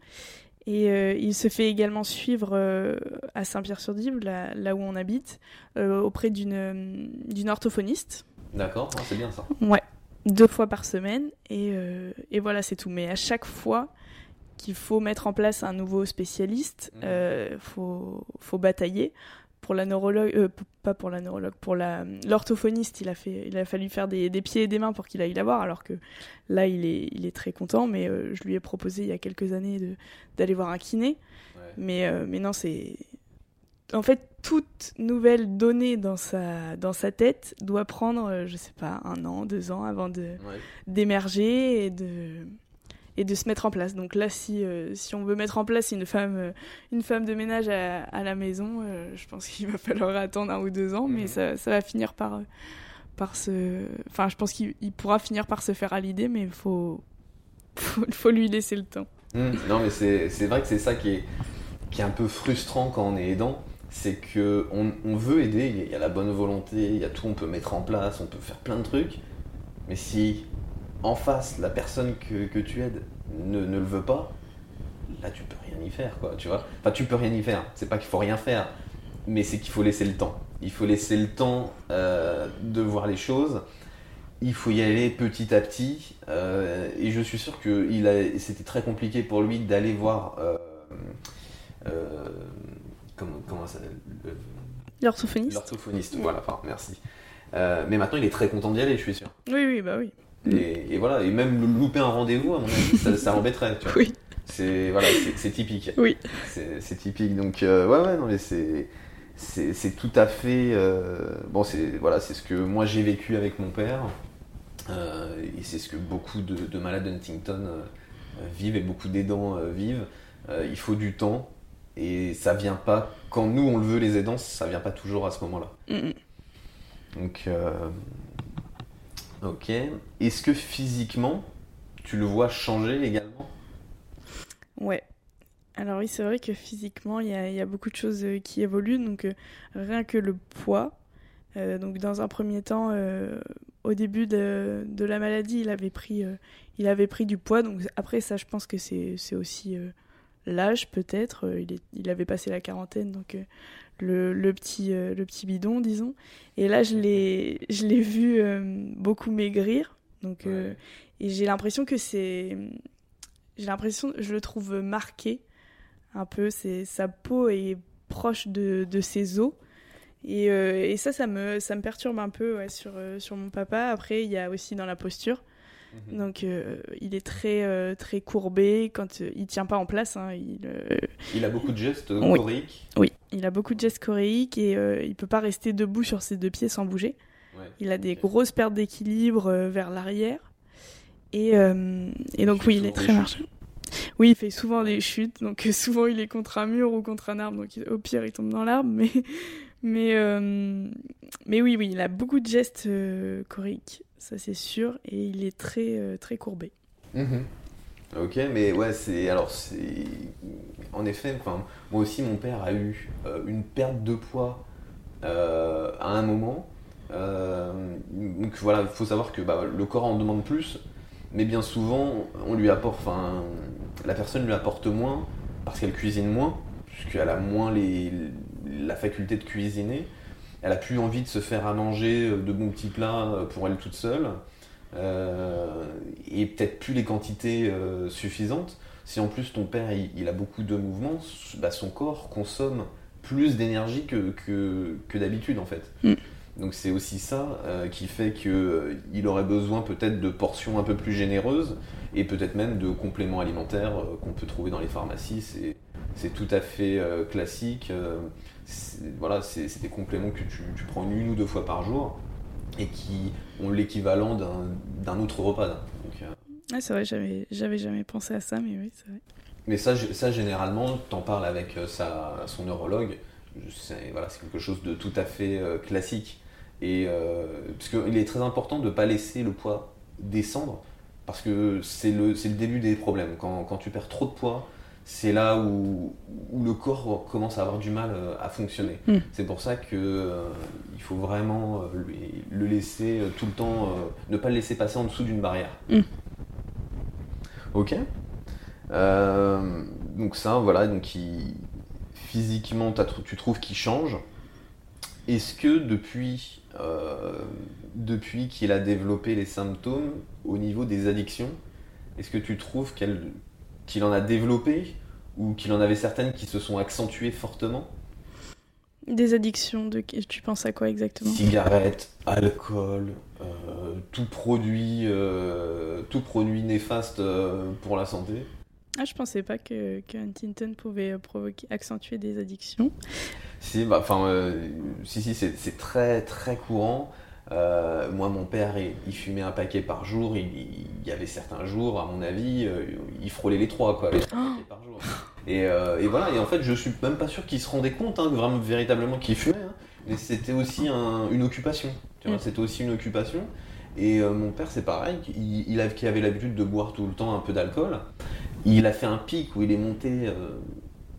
Et euh, il se fait également suivre euh, à Saint-Pierre-sur-Dive, là, là où on habite, auprès d'une orthophoniste. D'accord, ah, c'est bien ça. Ouais, deux fois par semaine. Et, et voilà, c'est tout. Mais à chaque fois qu'il faut mettre en place un nouveau spécialiste, euh, faut, faut batailler. Pour la neurologue, euh, pas pour la neurologue, pour la l'orthophoniste, il a fait, il a fallu faire des, des pieds et des mains pour qu'il aille la voir. Alors que là, il est, il est très content. Mais euh, je lui ai proposé il y a quelques années de d'aller voir un kiné. Ouais. Mais, euh, mais non, c'est. En fait, toute nouvelle donnée dans sa, dans sa tête doit prendre, je sais pas, un an, deux ans avant de, Ouais. d'émerger et de, et de se mettre en place. Donc là, si, euh, si on veut mettre en place une femme, euh, une femme de ménage à, à la maison, euh, je pense qu'il va falloir attendre un ou deux ans, mais Mhm. ça, ça va finir par, par se. Enfin, je pense qu'il il pourra finir par se faire à l'idée, mais il faut, faut, faut lui laisser le temps. Hmm, Non, mais c'est c'est vrai que c'est ça qui est, qui est un peu frustrant quand on est aidant. C'est que on, on veut aider, il y a la bonne volonté, il y a tout, on peut mettre en place, on peut faire plein de trucs. Mais si en face, la personne que, que tu aides ne, ne le veut pas, là tu peux rien y faire, quoi, tu vois. Enfin, tu peux rien y faire, c'est pas qu'il faut rien faire, mais c'est qu'il faut laisser le temps. Il faut laisser le temps euh, de voir les choses. Il faut y aller petit à petit. euh, et je suis sûr que c'était très compliqué pour lui d'aller voir. euh, comment, comment ça s'appelle Le- L'orthophoniste L'orthophoniste, voilà, enfin, merci. Mais maintenant, il est très content d'y aller, je suis sûr. Oui, oui, bah oui. Et, et voilà, et même louper un rendez-vous, à mon avis, ça, ça l'embêterait. tu vois. Oui. C'est voilà, c'est- typique. Oui. C'est typique. Donc euh, ouais, ouais, non mais c'est c'est tout à fait euh, bon. C'est voilà, c'est ce que moi j'ai vécu avec mon père euh, et c'est ce que beaucoup de, de malades Huntington euh, vivent et beaucoup d'aidants vivent. Il faut du temps et ça vient pas quand nous on le veut les aidants, ça vient pas toujours à ce moment-là. Mm, mm. Donc, euh, ok. Est-ce que physiquement, tu le vois changer également Ouais. Alors oui, c'est vrai que physiquement, il y a, beaucoup de choses euh, qui évoluent. Donc euh, rien que le poids. Euh, donc dans un premier temps, au début de, la maladie, il avait pris, il avait pris du poids. Donc après ça, je pense que c'est aussi l'âge peut-être. Il, il avait passé la quarantaine, donc le, le petit, euh, le petit bidon, disons. Et là, je l'ai je l'ai vu euh, beaucoup maigrir. Donc euh, et j'ai l'impression que c'est. J'ai l'impression, je le trouve marqué un peu. C'est sa peau est proche de, de ses os. Et, et ça, ça me, ça me perturbe un peu ouais, sur, sur mon papa. Après, il y a aussi dans la posture. Mhm. Donc, euh, il est très, euh, très courbé. Quand euh, il tient pas en place, hein, il, euh, Il a beaucoup de gestes Oui. choriques. oui, il a beaucoup de gestes choréiques et il peut pas rester debout sur ses deux pieds sans bouger. Ouais. Il a des grosses pertes d'équilibre vers l'arrière. Et, et donc, oui, il est très marchand. Oui, il fait souvent des chutes. Donc, souvent, il est contre un mur ou contre un arbre. Donc, au pire, il tombe dans l'arbre. Mais, mais, mais oui, oui, il a beaucoup de gestes choriques. Ça, c'est sûr. Et il est très, euh, très courbé. Mhm. Ok, mais ouais, c'est alors c'est en effet. Moi aussi, mon père a eu euh, une perte de poids euh, à un moment. Donc voilà, il faut savoir que bah, le corps en demande plus, mais bien souvent, on lui apporte, enfin, la personne lui apporte moins parce qu'elle cuisine moins, puisqu'elle a moins les, la faculté de cuisiner. Elle a plus envie de se faire à manger euh, de bons petits plats euh, pour elle toute seule. Euh, et peut-être plus les quantités euh, suffisantes. Si en plus ton père il, il a beaucoup de mouvements, bah, son corps consomme plus d'énergie que, que, que d'habitude en fait. Mm. Donc c'est aussi ça euh, qui fait qu'il aurait besoin peut-être de portions un peu plus généreuses et peut-être même de compléments alimentaires qu'on peut trouver dans les pharmacies. C'est, tout à fait classique. C'est, voilà, c'est, des compléments que tu, tu prends une ou deux fois par jour et qui ont l'équivalent d'un, d'un autre repas. Donc, euh, Ah, c'est vrai, j'avais, j'avais jamais pensé à ça, mais oui, c'est vrai. mais ça, ça généralement, t'en parles avec euh, sa, son neurologue. C'est voilà, c'est quelque chose de tout à fait euh, classique. Et euh, parce qu'il est très important de ne pas laisser le poids descendre, parce que c'est le, c'est le début des problèmes. Quand, quand tu perds trop de poids, c'est là où, où le corps commence à avoir du mal euh, à fonctionner. Mm. C'est pour ça que euh, il faut vraiment euh, lui- le laisser euh, tout le temps, ne pas le laisser passer en dessous d'une barrière. Mm. Ok. Donc ça, voilà, donc il- physiquement, tu trouves qu'il change. Est-ce que depuis, depuis qu'il a développé les symptômes au niveau des addictions, est-ce que tu trouves qu'elle- qu'il en a développé ou qu'il en avait certaines qui se sont accentuées fortement? Des addictions, de... tu penses à quoi exactement? Cigarettes, alcool, euh, tout produit, euh, tout produit néfaste euh, pour la santé. Ah, je pensais pas que, que Huntington pouvait provoquer, accentuer des addictions. Si, bah, enfin, si, si, c'est c'est très, très courant. Euh, moi, mon père, il, il fumait un paquet par jour. Il, il y avait certains jours, à mon avis, euh, il frôlait les trois, quoi, Oh. par jour. Et, euh, et voilà. Et en fait, je suis même pas sûr qu'il se rendait compte, hein, vraiment, véritablement, qu'il fumait. hein. Mais c'était aussi un- une occupation. Tu vois, Mm. c'était aussi une occupation. Et mon père, c'est pareil. Il, il avait, qui avait l'habitude de boire tout le temps un peu d'alcool. Il a fait un pic où il est monté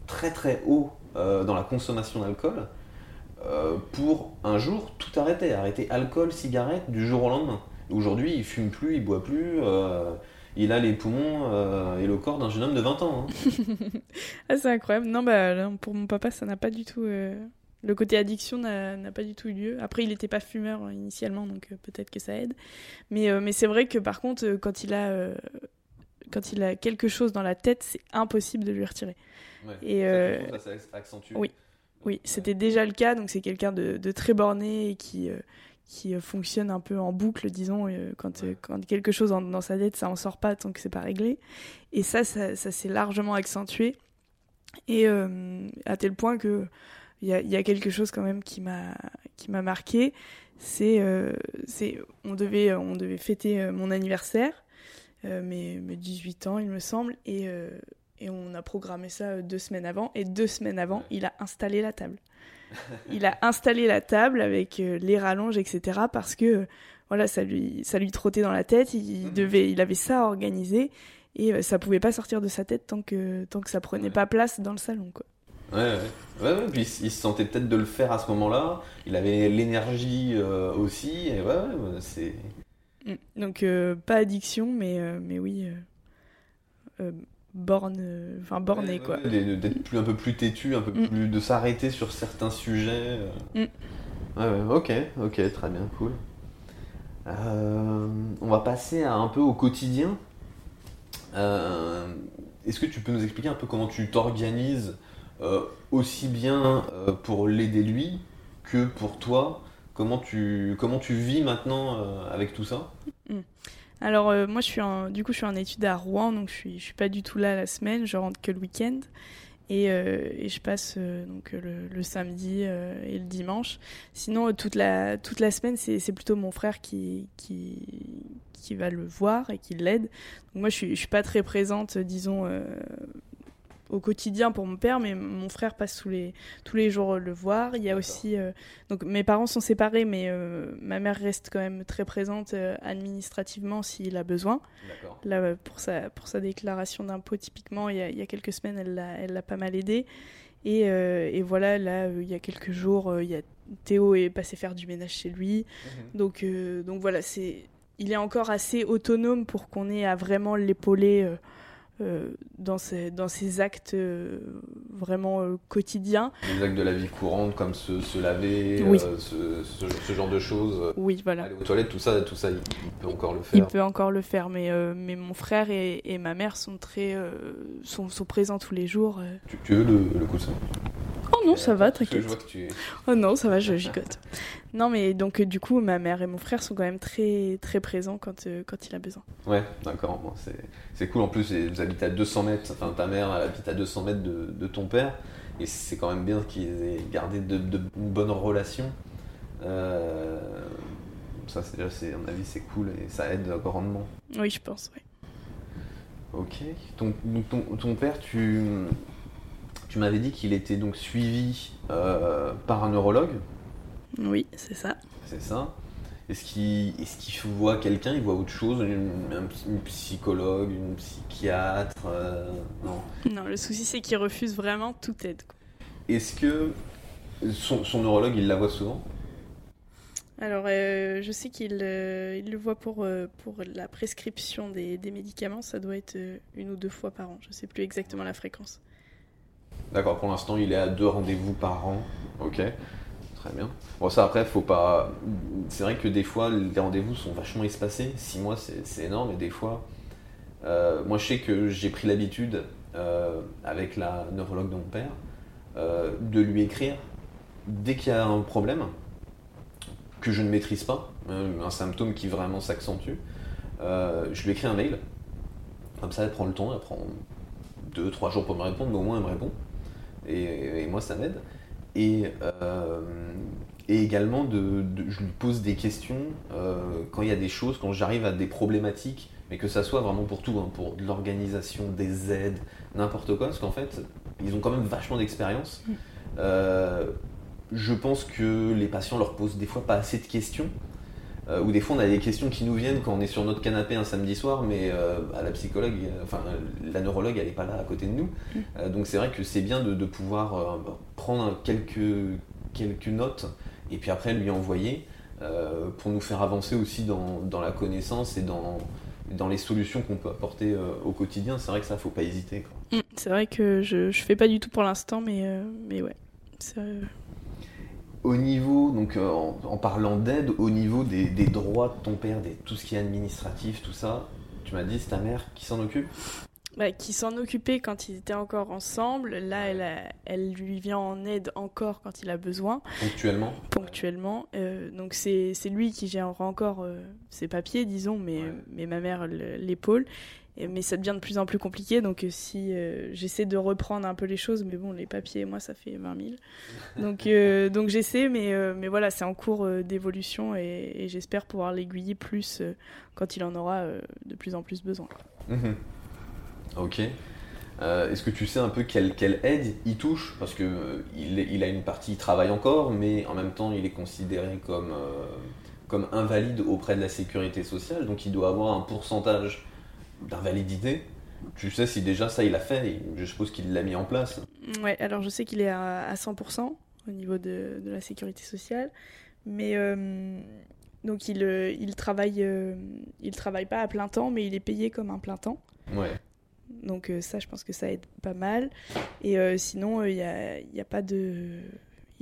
très très haut dans la consommation d'alcool euh, pour un jour tout arrêter, arrêter alcool, cigarette du jour au lendemain. Aujourd'hui, il fume plus, il boit plus, euh, il a les poumons euh, et le corps d'un jeune homme de 20 ans. hein. Ah, c'est incroyable. Non, bah, pour mon papa, ça n'a pas du tout. euh, Le côté addiction n'a pas du tout eu lieu. Après, il n'était pas fumeur euh, initialement, donc peut-être que ça aide. Mais, mais c'est vrai que par contre, quand il a. Quand il a quelque chose dans la tête, c'est impossible de lui retirer. Et, Ça, ça s'est accentué. oui. Oui, c'était déjà le cas, donc c'est quelqu'un de, de très borné et qui, euh, qui euh, fonctionne un peu en boucle, disons, euh, quand, Ouais. quand quelque chose en- dans sa tête, ça en sort pas tant que c'est pas réglé. Et ça, ça, ça s'est largement accentué. Et à tel point que il y a, il y a quelque chose quand même qui m'a qui m'a marqué. C'est euh, c'est on devait on devait fêter mon anniversaire, euh, mes, mes 18 ans il me semble, et euh, et on a programmé ça euh, deux semaines avant. Et deux semaines avant, Ouais. il a installé la table. il a installé la table avec euh, les rallonges, etc. Parce que euh, voilà, ça lui, ça lui trottait dans la tête. Il, Mhm. devait, il avait ça organisé et euh, ça pouvait pas sortir de sa tête tant que, tant que ça prenait Ouais. pas place dans le salon. Quoi. Ouais, ouais. ouais, ouais, puis il se sentait peut-être de le faire à ce moment-là. Il avait l'énergie euh, aussi. Et ouais, c'est. Mm. Donc euh, pas addiction, mais, euh, mais oui, borne, euh, enfin borné Ouais, quoi. ouais, D'être plus, un peu plus têtu, un peu Mm. plus. de s'arrêter sur certains sujets. euh. Mm. Ouais, ouais, ok, ok, très bien, cool. Euh, on va passer à un peu au quotidien. Euh, Est-ce que tu peux nous expliquer un peu comment tu t'organises euh, aussi bien euh, pour l'aider lui que pour toi? Comment tu, comment tu vis maintenant euh, avec tout ça? Alors euh, moi je suis en, du coup je suis en études à Rouen donc je suis je suis pas du tout là la semaine, je rentre que le week-end et, euh, et je passe euh, donc le, samedi et le dimanche. Sinon toute la toute la semaine c'est plutôt mon frère qui qui qui va le voir et qui l'aide. Donc moi je suis je suis pas très présente disons au quotidien pour mon père, mais mon frère passe tous les, tous les jours le voir. Il y a aussi. euh, donc mes parents sont séparés, mais euh, ma mère reste quand même très présente euh, administrativement s'il a besoin. Là, euh, pour sa, pour sa déclaration d'impôt, typiquement, il y, a, il y a quelques semaines, elle l'a elle pas mal aidé. Et, euh, et voilà, là, euh, il y a quelques jours, euh, il y a, Théo est passé faire du ménage chez lui. Donc, euh, donc voilà, c'est, il est encore assez autonome pour qu'on ait à vraiment l'épauler euh, euh, dans, ses, dans ses actes euh, vraiment euh, quotidiens. Les actes de la vie courante, comme se, se laver, Oui. euh, ce, ce- ce genre de choses. Oui, voilà. Aller aux toilettes, tout ça, tout ça, il, il peut encore le Il faire. peut encore le faire, mais, euh, mais mon frère et, et ma mère sont très euh, sont, sont présents tous les jours. euh. Tu, tu veux le, le coussin? Oh non, ça va, t'inquiète. Tu. Oh non, ça va, je gigote. Non, mais donc euh, du coup, ma mère et mon frère sont quand même très très présents quand, euh, quand il a besoin. Ouais, d'accord. Bon, c'est, c'est cool. En plus, vous habitez à 200 mètres. Enfin, ta mère elle habite à 200 mètres de, de ton père. Et c'est quand même bien qu'ils aient gardé de, de, une bonne relation. Euh, ça, c'est déjà, à mon avis, c'est cool et ça aide grandement. Oui, je pense, oui. Ok. Ton, donc ton, ton père, tu, tu m'avais dit qu'il était donc suivi euh, par un neurologue. Oui, c'est ça. C'est ça. Est-ce qu'il est voit quelqu'un, il voit autre chose, une, un psy- une psychologue, une psychiatre euh, Non. Non, le souci c'est qu'il refuse vraiment toute aide. Est-ce que son, son neurologue, il la voit souvent? Alors, euh, je sais qu'il euh, il le voit pour, euh, pour la prescription des, des médicaments, ça doit être une ou deux fois par an, je sais plus exactement la fréquence. D'accord, pour l'instant, il est à deux rendez-vous par an. Ok, très bien. Bon, ça après, faut pas. C'est vrai que des fois, les rendez-vous sont vachement espacés. Six mois, c'est énorme, et des fois. euh, moi, je sais que j'ai pris l'habitude, euh, avec la neurologue de mon père, euh, de lui écrire dès qu'il y a un problème que je ne maîtrise pas, un symptôme qui vraiment s'accentue. je lui écris un mail. Comme ça, elle prend le temps, elle prend deux, trois jours pour me répondre, mais au moins elle me répond. Et, et moi, ça m'aide. Et, euh, et également, de, de- je lui pose des questions euh, quand il y a des choses, quand j'arrive à des problématiques, mais que ça soit vraiment pour tout, hein, pour de l'organisation, des aides, n'importe quoi, parce qu'en fait, ils ont quand même vachement d'expérience. Mm. Euh, je pense que les patients leur posent des fois pas assez de questions. Euh, ou des fois on a des questions qui nous viennent quand on est sur notre canapé un samedi soir, mais euh, à la psychologue, enfin la neurologue, elle n'est pas là à côté de nous. Euh, donc c'est vrai que c'est bien de, de pouvoir euh, prendre quelques, quelques notes et puis après lui envoyer pour nous faire avancer aussi dans, dans la connaissance et dans, dans les solutions qu'on peut apporter au quotidien. C'est vrai que ça, faut pas hésiter. Mm, C'est vrai que je, je fais pas du tout pour l'instant, mais, mais ouais. Ça, Au niveau, donc euh, en, en parlant d'aide, au niveau des, des droits de ton père, des, tout ce qui est administratif, tout ça, tu m'as dit c'est ta mère qui s'en occupe? Bah, qui s'en occupait quand ils étaient encore ensemble. Là, elle, a- elle lui vient en aide encore quand il a besoin, ponctuellement? Ponctuellement. Euh, donc c'est lui qui gère encore euh, ses papiers, disons, mais, Ouais. mais ma mère le- l'épaule. Mais ça devient de plus en plus compliqué, donc euh, si euh, j'essaie de reprendre un peu les choses, mais bon, les papiers, moi, ça fait 20 000. Donc, euh, donc j'essaie, mais, euh, mais voilà, c'est en cours d'évolution et, et j'espère pouvoir l'aiguiller plus quand il en aura de plus en plus besoin. Mhm. Ok. Est-ce que tu sais un peu quelle, quelle aide il touche? Parce que euh, il, a une partie, il travaille encore, mais en même temps, il est considéré comme, comme invalide auprès de la sécurité sociale, donc il doit avoir un pourcentage d'invalidité. Tu sais si déjà ça il a fait, je suppose qu'il l'a mis en place. Ouais, alors je sais qu'il est à, à 100% au niveau de, de la sécurité sociale, mais euh, donc il, euh, il travaille, euh, il travaille pas à plein temps, mais il est payé comme un plein temps. Ouais. Donc euh, ça, je pense que ça aide pas mal. Et sinon, il y a, il y a pas de,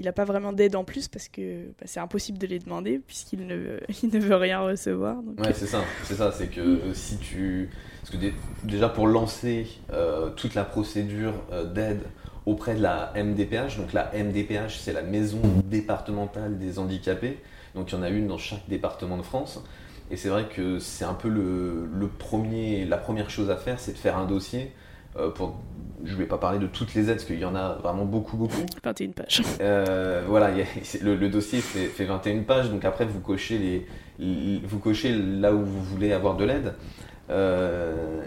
il a pas vraiment d'aide en plus parce que bah, c'est impossible de les demander puisqu'il ne, veut rien recevoir. Donc, Ouais, c'est ça, c'est ça, c'est que euh, si tu. Parce que dé- déjà pour lancer euh, toute la procédure euh, d'aide auprès de la MDPH, donc la MDPH c'est la Maison départementale des handicapés, donc il y en a une dans chaque département de France, et c'est vrai que c'est un peu premier, la première chose à faire, c'est de faire un dossier. Euh, pour, je vais pas parler de toutes les aides, parce qu'il y en a vraiment beaucoup, beaucoup. 21 pages. Euh, voilà, a- le, le dossier fait, fait 21 pages, donc après vous cochez, les, les- vous cochez là où vous voulez avoir de l'aide. Euh,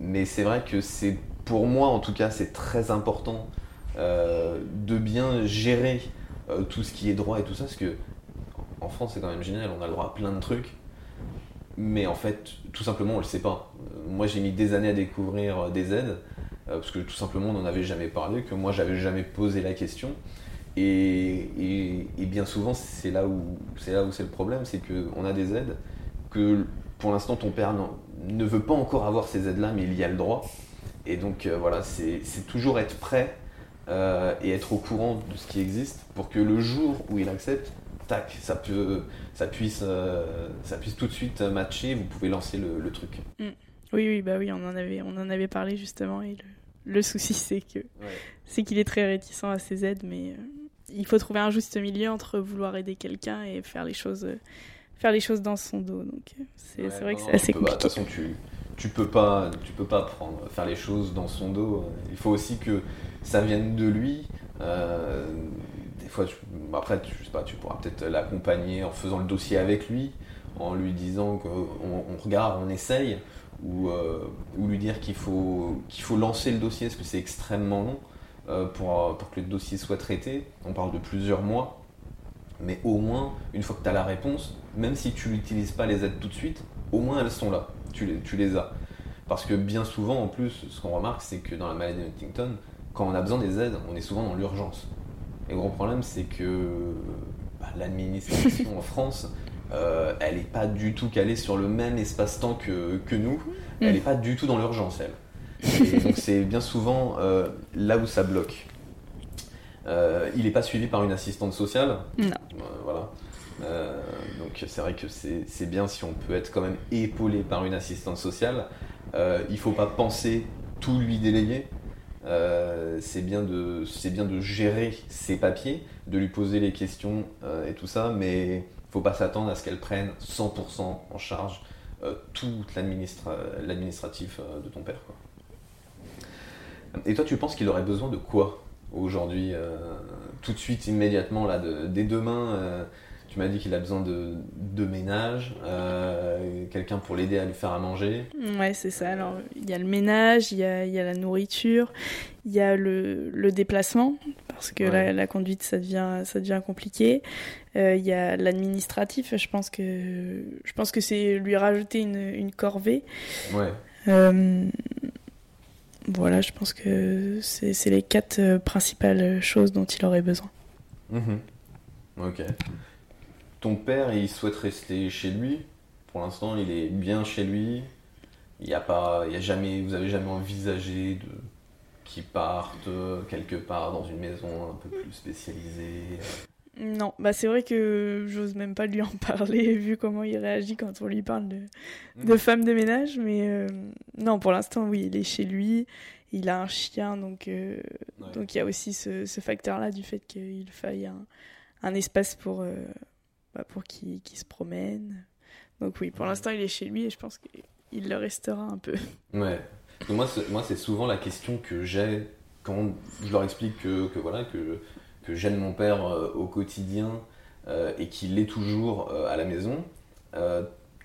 mais c'est vrai que c'est, pour moi en tout cas, c'est très important euh, de bien gérer tout ce qui est droit et tout ça, parce que en France c'est quand même génial, on a le droit à plein de trucs, mais en fait, tout simplement on le sait pas. Euh, Moi j'ai mis des années à découvrir euh, des aides, euh, parce que tout simplement on n'en avait jamais parlé, que moi j'avais jamais posé la question. Et, bien souvent, c'est là où c'est le problème, c'est qu'on a des aides que pour l'instant ton père ne veut pas encore avoir ces aides-là, mais il y a le droit. Et donc voilà, c'est toujours être prêt et être au courant de ce qui existe pour que le jour où il accepte, tac, ça peut, ça puisse, euh, ça puisse tout de suite matcher. Vous pouvez lancer le, le truc. Oui, oui, bah oui, on en avait, on en avait parlé justement. Et le, le souci, c'est que c'est qu'il est très réticent à ses aides, mais euh, il faut trouver un juste milieu entre vouloir aider quelqu'un et faire les choses, euh, faire les choses dans son dos. Donc euh, c'est Ouais, c'est vrai que non, c'est non, assez pas- De compliqué. toute façon, tu, tu peux pas, tu peux pas prendre, faire les choses dans son dos. Il faut aussi que ça vienne de lui. Euh, des fois, tu- après, tu, je sais pas, tu pourras peut-être l'accompagner en faisant le dossier avec lui, en lui disant qu'on on regarde, on essaye, ou, euh, ou lui dire qu'il faut, faut lancer le dossier parce que c'est extrêmement long euh, pour, pour que le dossier soit traité. On parle de plusieurs mois. Mais au moins, une fois que tu as la réponse, même si tu n'utilises pas les aides tout de suite, au moins elles sont là, tu les as. Parce que bien souvent, en plus, ce qu'on remarque, c'est que dans la maladie de Huntington, quand on a besoin des aides, on est souvent dans l'urgence. Et le gros problème, c'est que bah, l'administration en France, euh, elle n'est pas du tout calée sur le même espace-temps que, que nous. Elle n'est pas du tout dans l'urgence, elle. Et donc c'est bien souvent euh, là où ça bloque. Euh, il n'est pas suivi par une assistante sociale. Non. Voilà. Donc c'est vrai que c'est bien si on peut être quand même épaulé par une assistante sociale. Il faut pas penser tout lui déléguer. Euh, c'est bien de bien de gérer ses papiers, de lui poser les questions euh, et tout ça, mais faut pas s'attendre à ce qu'elle prenne 100% en charge euh, tout l'administra- l'administratif de ton père. Et toi, tu penses qu'il aurait besoin de quoi aujourd'hui, tout de suite, immédiatement, là, dès demain Tu m'as dit qu'il a besoin de, de ménage, euh, quelqu'un pour l'aider à lui faire à manger. Ouais, c'est ça. Alors, il y a le ménage, il y a, il y a la nourriture, il y a le, le déplacement, parce que Ouais. la, la conduite, ça devient, ça devient compliqué. Euh, il y a l'administratif, je pense que, je pense que c'est lui rajouter une, une corvée. Ouais. Euh, voilà, je pense que c'est les quatre principales choses dont il aurait besoin. Mhm. Ok. Ton père, il souhaite rester chez lui. Pour l'instant, il est bien chez lui. Il y a pas, il y a jamais, vous avez jamais envisagé de qu'il parte euh, quelque part dans une maison un peu plus spécialisée. Non, bah c'est vrai que j'ose même pas lui en parler vu comment il réagit quand on lui parle de, de femme de ménage, mais euh, non, pour l'instant, oui, il est chez lui, il a un chien, donc euh, Ouais. donc il y a aussi ce, ce facteur-là du fait qu'il faille un, un espace pour, euh, bah, pour qu'il qu'il se promène. Donc oui, pour Ouais. l'instant, il est chez lui et je pense qu'il le restera un peu. Ouais. Moi, c'est, souvent la question que j'ai quand je leur explique que, que voilà que, que j'aime mon père euh, au quotidien euh, et qu'il est toujours euh, à la maison.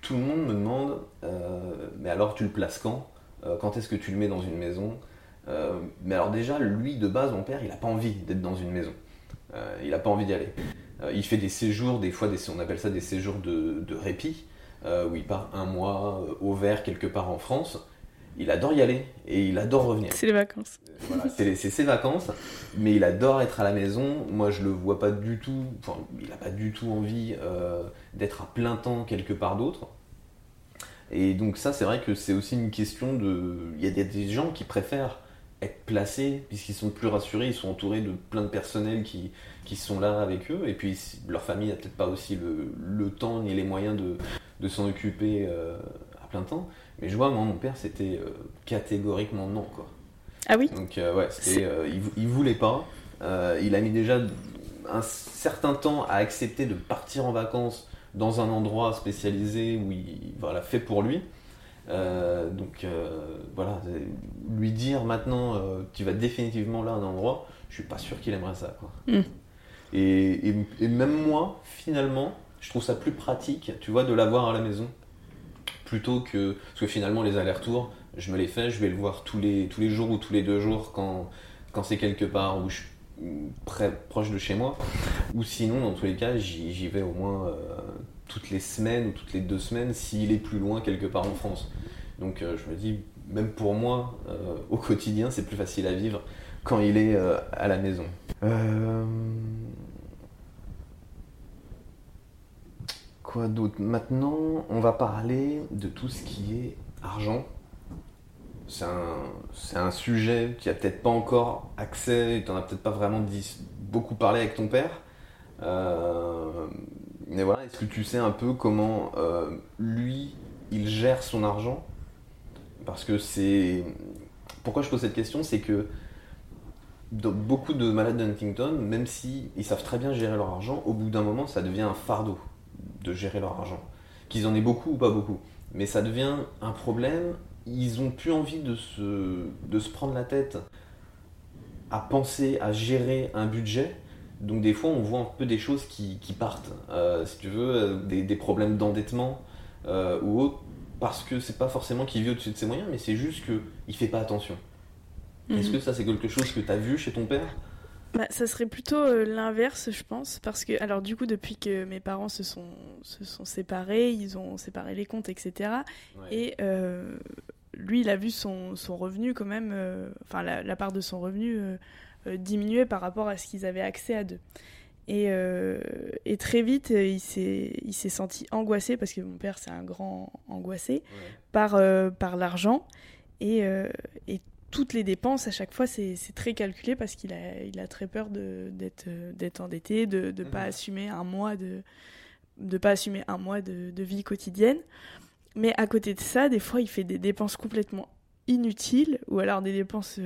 Tout le monde me demande, mais alors tu le places quand? Quand est-ce que tu le mets dans une maison? Euh, Mais alors déjà, lui de base, mon père, il n'a pas envie d'être dans une maison. Euh, il n'a pas envie d'y aller. Euh, il fait des séjours, des fois, des, on appelle ça des séjours de, de répit, euh, où il part un mois euh, au vert quelque part en France. Il adore y aller et il adore revenir. C'est les vacances. Voilà, c'est ses vacances, mais il adore être à la maison. Moi, je le vois pas du tout. Enfin, il a pas du tout envie euh, d'être à plein temps quelque part d'autre. Et donc ça, c'est vrai que c'est aussi une question de. Il y a des, des gens qui préfèrent être placés puisqu'ils sont plus rassurés, ils sont entourés de plein de personnels qui, qui sont là avec eux. Et puis leur famille n'a peut-être pas aussi le, le temps ni les moyens de, de s'en occuper euh, à plein temps. Mais je vois, moi, mon père, c'était euh, catégoriquement non, quoi. Ah oui? Donc euh, ouais, c'était, il, il voulait pas. Il a mis déjà un certain temps à accepter de partir en vacances dans un endroit spécialisé où il voilà fait pour lui. Euh, donc euh, voilà, lui dire maintenant euh, tu vas définitivement là à un endroit, je suis pas sûr qu'il aimerait ça. Quoi. Mm. Et, et- et même moi, finalement, je trouve ça plus pratique, tu vois, de l'avoir à la maison plutôt que parce que finalement les allers-retours, je me les fais, je vais le voir tous les tous les jours ou tous les deux jours quand quand c'est quelque part où je suis près, proche de chez moi, ou sinon dans tous les cas j'y j'y vais au moins euh, toutes les semaines ou toutes les deux semaines s'il est plus loin quelque part en France. Donc euh, je me dis même pour moi euh, au quotidien c'est plus facile à vivre quand il est euh, à la maison. Quoi d'autre? Maintenant, on va parler de tout ce qui est argent. C'est un, sujet qui a peut-être pas encore accès, tu n'en as peut-être pas vraiment beaucoup parlé avec ton père. Mais voilà, est-ce que tu sais un peu comment euh, lui, il gère son argent? Parce que c'est... Pourquoi je pose cette question C'est que beaucoup de malades de Huntington, même si ils savent très bien gérer leur argent, au bout d'un moment, ça devient un fardeau de gérer leur argent. Qu'ils en aient beaucoup ou pas beaucoup. Mais ça devient un problème. Ils ont plus envie de se, de se prendre la tête à penser à gérer un budget. Donc des fois, on voit un peu des choses qui, qui partent. Euh, si tu veux, euh, des, des problèmes d'endettement euh, ou autre, parce que c'est pas forcément qu'il vit au-dessus de ses moyens, mais c'est juste qu'il fait pas attention. Est-ce Mhm. que ça, c'est quelque chose que tu as vu chez ton père? Bah, ça serait plutôt euh, l'inverse, je pense, parce que, alors du coup, depuis que mes parents se sont, se sont séparés, ils ont séparé les comptes, etc. Et lui, il a vu son, son revenu quand même, enfin la, la part de son revenu euh, diminuer par rapport à ce qu'ils avaient accès à deux. Et, euh, et très vite, euh, il s'est senti angoissé, parce que mon père, c'est un grand angoissé, par, euh, par l'argent. Et, euh, et toutes les dépenses, à chaque fois, c'est très calculé parce qu'il a, il a très peur d'être endetté, de ne pas Mhm. assumer un mois de de pas assumer un mois de, de vie quotidienne. Mais à côté de ça, des fois, il fait des dépenses complètement inutiles ou alors des dépenses,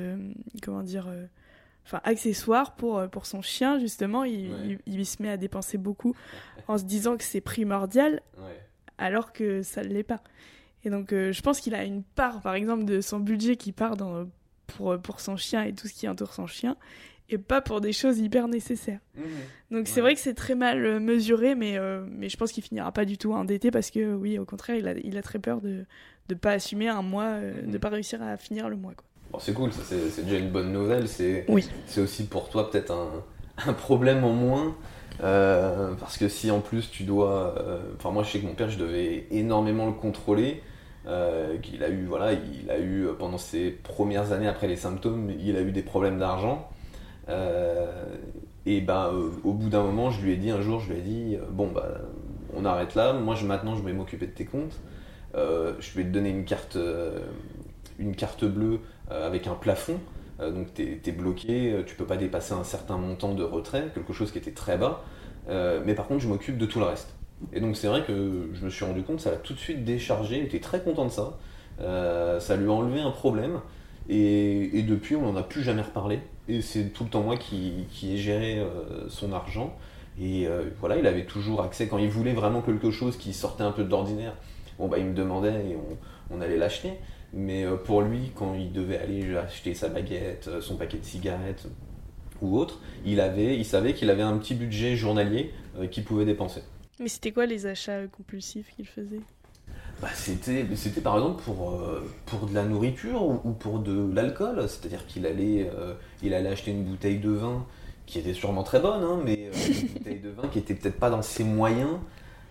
comment dire, enfin accessoires pour, euh, pour son chien, justement. Il, Ouais. il- il se met à dépenser beaucoup en se disant que c'est primordial alors que ça ne l'est pas. Et donc, euh, je pense qu'il a une part, par exemple, de son budget qui part dans, pour, pour son chien et tout ce qui entoure son chien, et pas pour des choses hyper nécessaires. Donc, c'est vrai que c'est très mal euh, mesuré, mais, euh, mais je pense qu'il finira pas du tout endetté parce que, oui, au contraire, il a, il a très peur de ne pas assumer un mois, euh, Mhm. de pas réussir à finir le mois. Quoi. Bon, c'est cool, ça c'est c'est déjà une bonne nouvelle. C'est Oui. c'est aussi pour toi peut-être un, un problème en moins. euh, parce que si en plus tu dois. euh, Enfin, moi je sais que mon père, je devais énormément le contrôler. euh, qu'il a eu, voilà, il a eu pendant ses premières années après les symptômes, il a eu des problèmes d'argent. Et ben, euh, au bout d'un moment, je lui ai dit un jour, je lui ai dit, bon bah, on arrête là. Moi, je, maintenant, je vais m'occuper de tes comptes. Je vais te donner une carte, une carte bleue avec un plafond. Euh, donc tu es, bloqué, euh, tu peux pas dépasser un certain montant de retrait, quelque chose qui était très bas. Euh, mais par contre, je m'occupe de tout le reste. Et donc c'est vrai que je me suis rendu compte, ça l'a tout de suite déchargé, il était très content de ça. Euh, ça lui a enlevé un problème. Et, depuis, on n'en a plus jamais reparlé. Et c'est tout le temps moi qui, qui ai géré euh, son argent. Et euh, voilà, il avait toujours accès, quand il voulait vraiment quelque chose qui sortait un peu de l'ordinaire, bon bah il me demandait et on allait l'acheter. Mais euh, pour lui, quand il devait aller acheter sa baguette, euh, son paquet de cigarettes ou autre, il, avait, il savait qu'il avait un petit budget journalier euh, qu'il pouvait dépenser. Mais c'était quoi les achats euh, compulsifs qu'il faisait? Bah, c'était, c'était par exemple pour, euh, pour de la nourriture ou, ou pour de l'alcool. C'est-à-dire qu'il allait, euh, il allait acheter une bouteille de vin qui était sûrement très bonne, hein, mais euh, une bouteille de vin qui était peut-être pas dans ses moyens.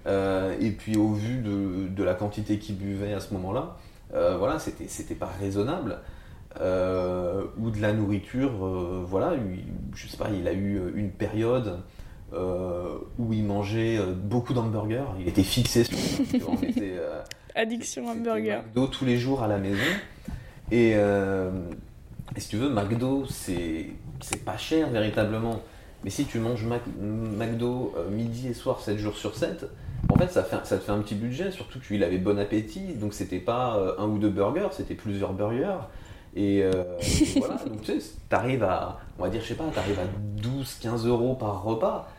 Euh, et puis au vu de, de la quantité qu'il buvait à ce moment-là, euh, voilà, c'était, c'était pas raisonnable. Euh, ou de la nourriture, euh, voilà, il- je sais pas, il a eu une période euh, où il mangeait euh, beaucoup d'hamburgers, il était fixé sur on était, euh, Addiction hamburger. McDo tous les jours à la maison. Et, euh, et si tu veux, McDo, c'est c'est pas cher véritablement. Mais si tu manges Mac- McDo euh, midi et soir 7 jours sur 7, en fait ça, fait, ça te fait un petit budget, surtout qu'il avait bon appétit, donc c'était pas euh, un ou deux burgers, c'était plusieurs burgers. Et, euh, et voilà, donc tu sais, t'arrives à, on va dire, je sais pas, t'arrives à 12-15 euros par repas.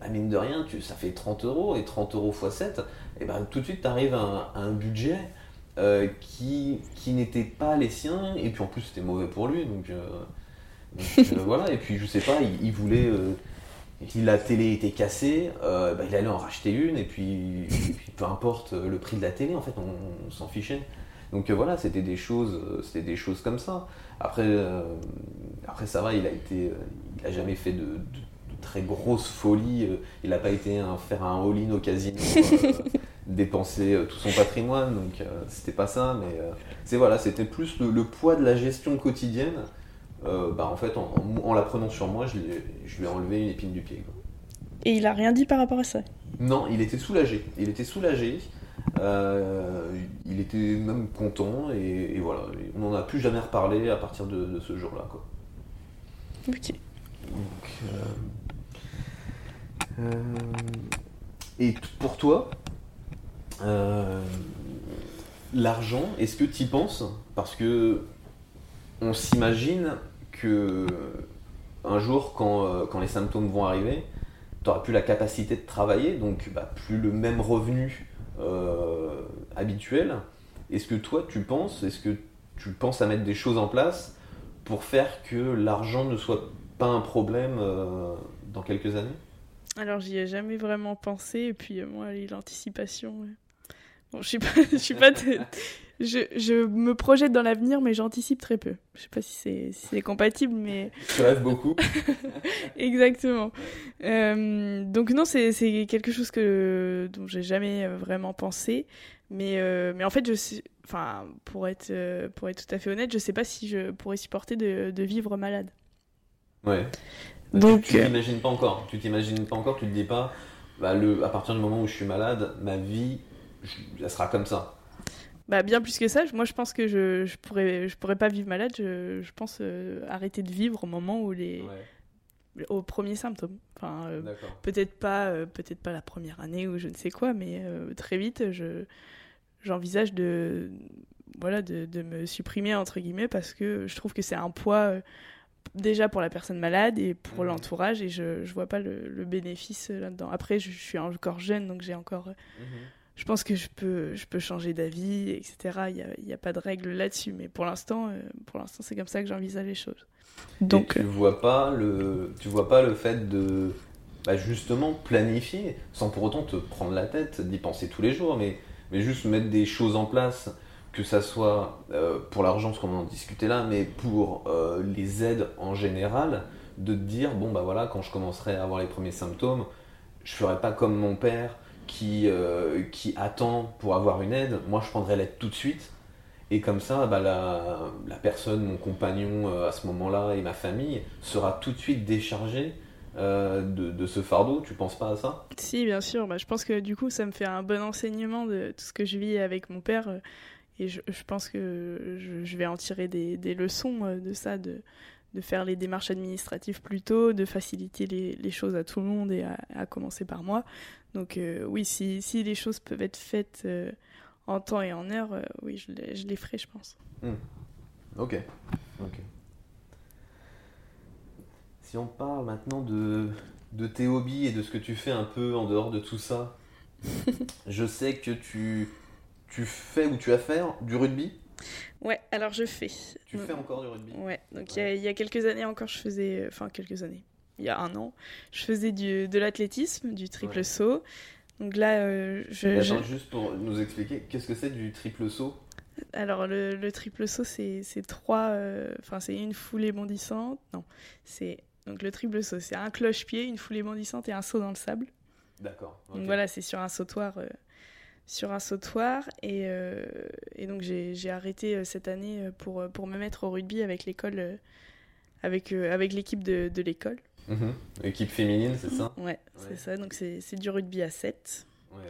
Bah, mine de rien, tu, ça fait 30 euros, et 30 euros x 7, et ben tout de suite t'arrives à, un- à un budget euh, qui, qui n'était pas les siens, et puis en plus c'était mauvais pour lui, donc, euh, donc, voilà, et puis je sais pas, il, il voulait, euh, si la télé était cassée, euh, bah, il allait en racheter une, et puis, et puis peu importe le prix de la télé, en fait, on, on s'en fichait. Donc euh, voilà, c'était des choses, euh, c'était des choses comme ça. Après, euh, après ça va, il a été, euh, il a jamais fait de, de- de très grosses folies. euh, il n'a pas été un- faire un all-in au casino, euh, dépenser euh, tout son patrimoine. Donc euh, c'était pas ça, mais euh, c'est voilà, c'était plus le, le poids de la gestion quotidienne. Euh, bah, en fait, en, en- en la prenant sur moi, je, lui ai enlevé une épine du pied. quoi. Et il a rien dit par rapport à ça? Non, il était soulagé. Il était soulagé. Euh, il était même content et, et voilà. On n'en a plus jamais reparlé à partir de, de ce jour-là. quoi. Ok. Donc, euh, et pour toi, l'argent, est-ce que tu y penses? Parce que on s'imagine que un jour, quand, euh, quand les symptômes vont arriver, tu n'auras plus la capacité de travailler, donc bah, plus le même revenu euh, habituel. Est-ce que toi, tu penses, est-ce que tu penses à mettre des choses en place pour faire que l'argent ne soit pas un problème euh, dans quelques années? Alors j'y ai jamais vraiment pensé et puis euh, moi l'anticipation. ouais. Bon, je suis pas, je suis pas, je, je me projette dans l'avenir, mais j'anticipe très peu. Je sais pas si c'est si compatible, mais Tu rêves beaucoup. exactement. Euh, donc non, c'est quelque chose que dont j'ai jamais euh, vraiment pensé, mais euh, mais en fait, je sais, enfin pour être pour être tout à fait honnête, je sais pas si je pourrais supporter de, de vivre malade. Ouais. Donc, tu, t'imagines pas encore. Tu t'imagines pas encore. Tu te dis pas, bah, le, à partir du moment où je suis malade, ma vie, je- elle sera comme ça. Bah bien plus que ça, moi je pense que je, je pourrais je pourrais pas vivre malade, je, je pense euh, arrêter de vivre au moment où les Ouais. aux premiers symptômes. Enfin euh, peut-être pas euh, peut-être pas la première année ou je ne sais quoi, mais très vite je j'envisage de voilà de, de me supprimer entre guillemets parce que je trouve que c'est un poids déjà pour la personne malade et pour Mhm. l'entourage et je je vois pas le, le bénéfice là-dedans. Après je, je suis encore jeune donc j'ai encore Mhm. Je pense que je peux, je peux changer d'avis, etc. Il n'y a, il y a pas de règle là-dessus, mais pour l'instant, euh, pour l'instant, c'est comme ça que j'envisage les choses. Donc, Et tu euh, vois pas le, tu vois pas le fait de, bah, justement planifier, sans pour autant te prendre la tête, d'y penser tous les jours, mais, mais juste mettre des choses en place, que ça soit euh, pour l'argent, parce qu'on en discutait là, mais pour euh, les aides en général, de te dire bon bah voilà, quand je commencerai à avoir les premiers symptômes, je ferai pas comme mon père qui, euh, qui attend pour avoir une aide. Moi, je prendrai l'aide tout de suite. Et comme ça, bah, la, personne, mon compagnon euh, à ce moment-là et ma famille sera tout de suite déchargée euh, de, ce fardeau. Tu penses pas à ça? Si, bien sûr, bah, je pense que du coup, ça me fait un bon enseignement de tout ce que je vis avec mon père. et je, pense que je, vais en tirer des, leçons de ça, de, faire les démarches administratives plus tôt, de faciliter les, choses à tout le monde et à commencer par moi. Donc euh, oui, si, si les choses peuvent être faites euh, en temps et en heure, euh, oui, je les, je les ferai, je pense. Ok. ok. Si on parle maintenant de, de tes hobbies et de ce que tu fais un peu en dehors de tout ça, je sais que tu, tu fais ou tu as fait du rugby. Ouais, alors je fais. Tu fais encore du rugby Ouais, donc il y a- il y, a quelques années encore, je faisais. Enfin, quelques années. Il y a un an, je faisais du, de l'athlétisme, du triple Ouais. saut. Donc là, euh, je, juste pour nous expliquer, qu'est-ce que c'est du triple saut? Alors le, le triple saut, c'est c'est trois. euh, Enfin, c'est une foulée bondissante. Non, c'est. Donc le triple saut, c'est un cloche-pied, une foulée bondissante et un saut dans le sable. D'accord. Donc voilà, c'est sur un sautoir. euh, sur un sautoir. Et, euh, et donc j'ai j'ai arrêté euh, cette année pour, pour me mettre au rugby avec l'école. euh, avec euh, avec l'équipe de, de l'école. Mhm. Équipe féminine, c'est ça Ouais, Ouais. c'est ça. Donc c'est c'est du rugby à 7. Ouais.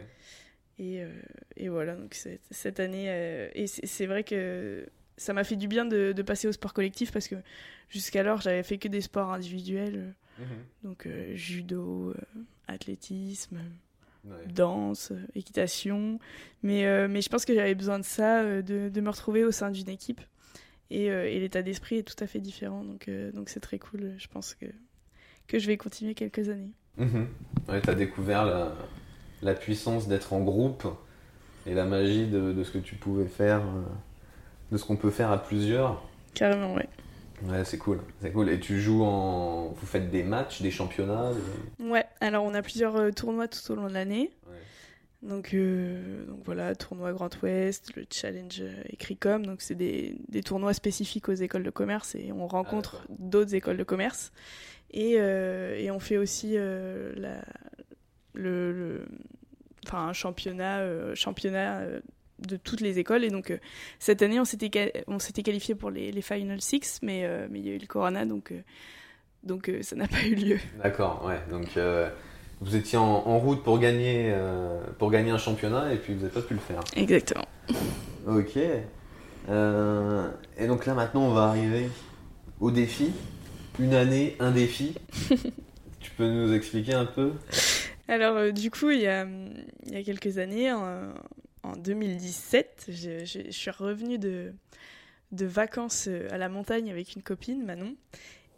Et, euh, et voilà, donc cette année. euh, et c'est vrai que ça m'a fait du bien de, de passer au sport collectif parce que jusqu'alors j'avais fait que des sports individuels. Mhm. Donc euh, judo, athlétisme, Ouais. danse, équitation. Mais, euh, mais je pense que j'avais besoin de ça, euh, de, de me retrouver au sein d'une équipe. Et, euh, et l'état d'esprit est tout à fait différent. Donc donc c'est très cool. Je pense que, que je vais continuer quelques années. Mhm. Ouais, t'as découvert la, la puissance d'être en groupe et la magie de, de ce que tu pouvais faire, euh, de ce qu'on peut faire à plusieurs. Carrément, ouais. Ouais, c'est cool, c'est cool. Et tu joues en. Vous faites des matchs, des championnats des- Ouais, alors on a plusieurs euh, tournois tout au long de l'année. Ouais. Donc, euh, donc voilà, tournoi Grand Ouest, le challenge Écricom, donc c'est des, des tournois spécifiques aux écoles de commerce et on rencontre d'accord. d'autres écoles de commerce. Et, euh, et on fait aussi euh, la, le, le- enfin, un championnat, euh, championnat de toutes les écoles. Et donc euh, cette année, on s'était qua- on s'était qualifié pour les, les Final Six, mais euh, mais il y a eu le Corona, donc, euh, donc ça n'a pas eu lieu. D'accord, ouais. Donc vous étiez en, en route pour gagner, pour gagner un championnat et puis vous n'avez pas pu le faire. Exactement. Ok. Et donc là maintenant on va arriver au défi. Une année, un défi. tu peux nous expliquer un peu? Alors, euh, du coup, il y a, il y a quelques années, en, en 2017, je, je- je suis revenue de, de vacances euh, à la montagne avec une copine, Manon.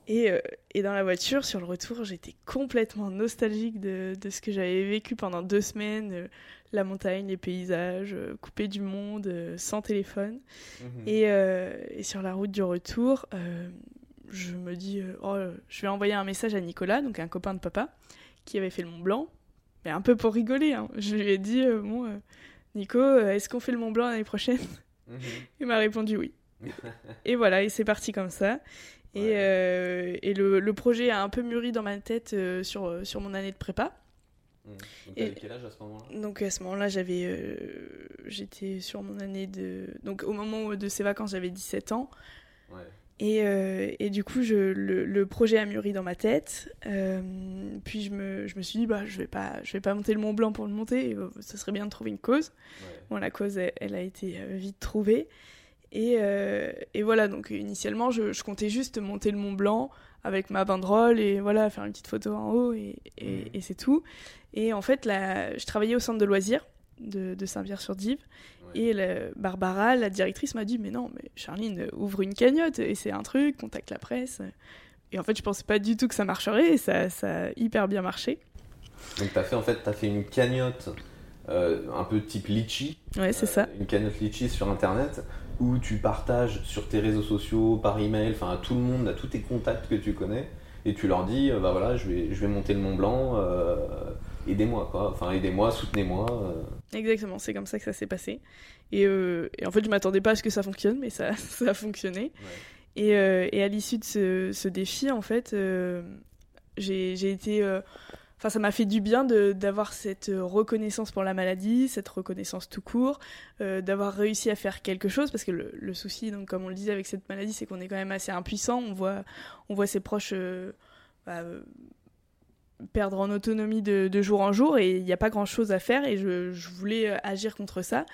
Et, euh, et dans la voiture, sur le retour, j'étais complètement nostalgique de, de ce que j'avais vécu pendant deux semaines. euh, la montagne, les paysages, euh, coupé du monde, sans téléphone. Et, euh, et sur la route du retour, je me dis, euh, oh, je vais envoyer un message à Nicolas, donc un copain de papa, qui avait fait le Mont Blanc, mais un peu pour rigoler. hein. Je lui ai dit, euh, bon, euh, Nico, euh, est-ce qu'on fait le Mont Blanc l'année prochaine Il m'a répondu oui. Et voilà, et c'est parti comme ça. Et, Ouais. euh, et le, le projet a un peu mûri dans ma tête sur, sur mon année de prépa. Mhm. Donc, Et- quel âge à ce moment-là? Donc à ce moment-là, j'avais, j'étais sur mon année de, donc au moment de ces vacances, j'avais 17 ans. Ouais. Et, euh, et du coup, je, le, le projet a mûri dans ma tête. Euh, puis je me, je me suis dit, bah, je vais pas, je vais pas monter le Mont Blanc pour le monter. euh, Ça serait bien de trouver une cause. Ouais. Bon, la cause, elle, elle a été vite trouvée. Et, euh, et voilà, donc initialement, je, je comptais juste monter le Mont Blanc avec ma banderole et voilà, faire une petite photo en haut et, et, et c'est tout. Et en fait, là, je travaillais au centre de loisirs de, de Saint-Pierre-sur-Dive. Ouais. Et la- Barbara, la directrice, m'a dit Mais non, mais Charline, ouvre une cagnotte et c'est un truc, contacte la presse. Et en fait, je pensais pas du tout que ça marcherait et ça, ça a hyper bien marché. Donc t'as fait en fait t'as fait une cagnotte euh, un peu type litchi. Ouais, c'est Euh, ça. Une cagnotte litchi sur internet où tu partages sur tes réseaux sociaux, par email, enfin à tout le monde, à tous tes contacts que tu connais, et tu leur dis euh, bah voilà je vais je vais monter le Mont Blanc, euh, aidez-moi quoi, enfin aidez-moi, soutenez-moi. euh. Exactement, c'est comme ça que ça s'est passé. Et, euh, et en fait, je m'attendais pas à ce que ça fonctionne, mais ça, ça a fonctionné. Et, euh, et à l'issue de ce, ce défi, en fait, j'ai été. Enfin, ça m'a fait du bien d'avoir cette reconnaissance pour la maladie, cette reconnaissance tout court, euh, d'avoir réussi à faire quelque chose, parce que le, le souci, donc, comme on le disait avec cette maladie, c'est qu'on est quand même assez impuissant. On voit, on voit ses proches euh, bah, perdre en autonomie de, de jour en jour, et il n'y a pas grand-chose à faire, et je, je voulais euh, agir contre ça.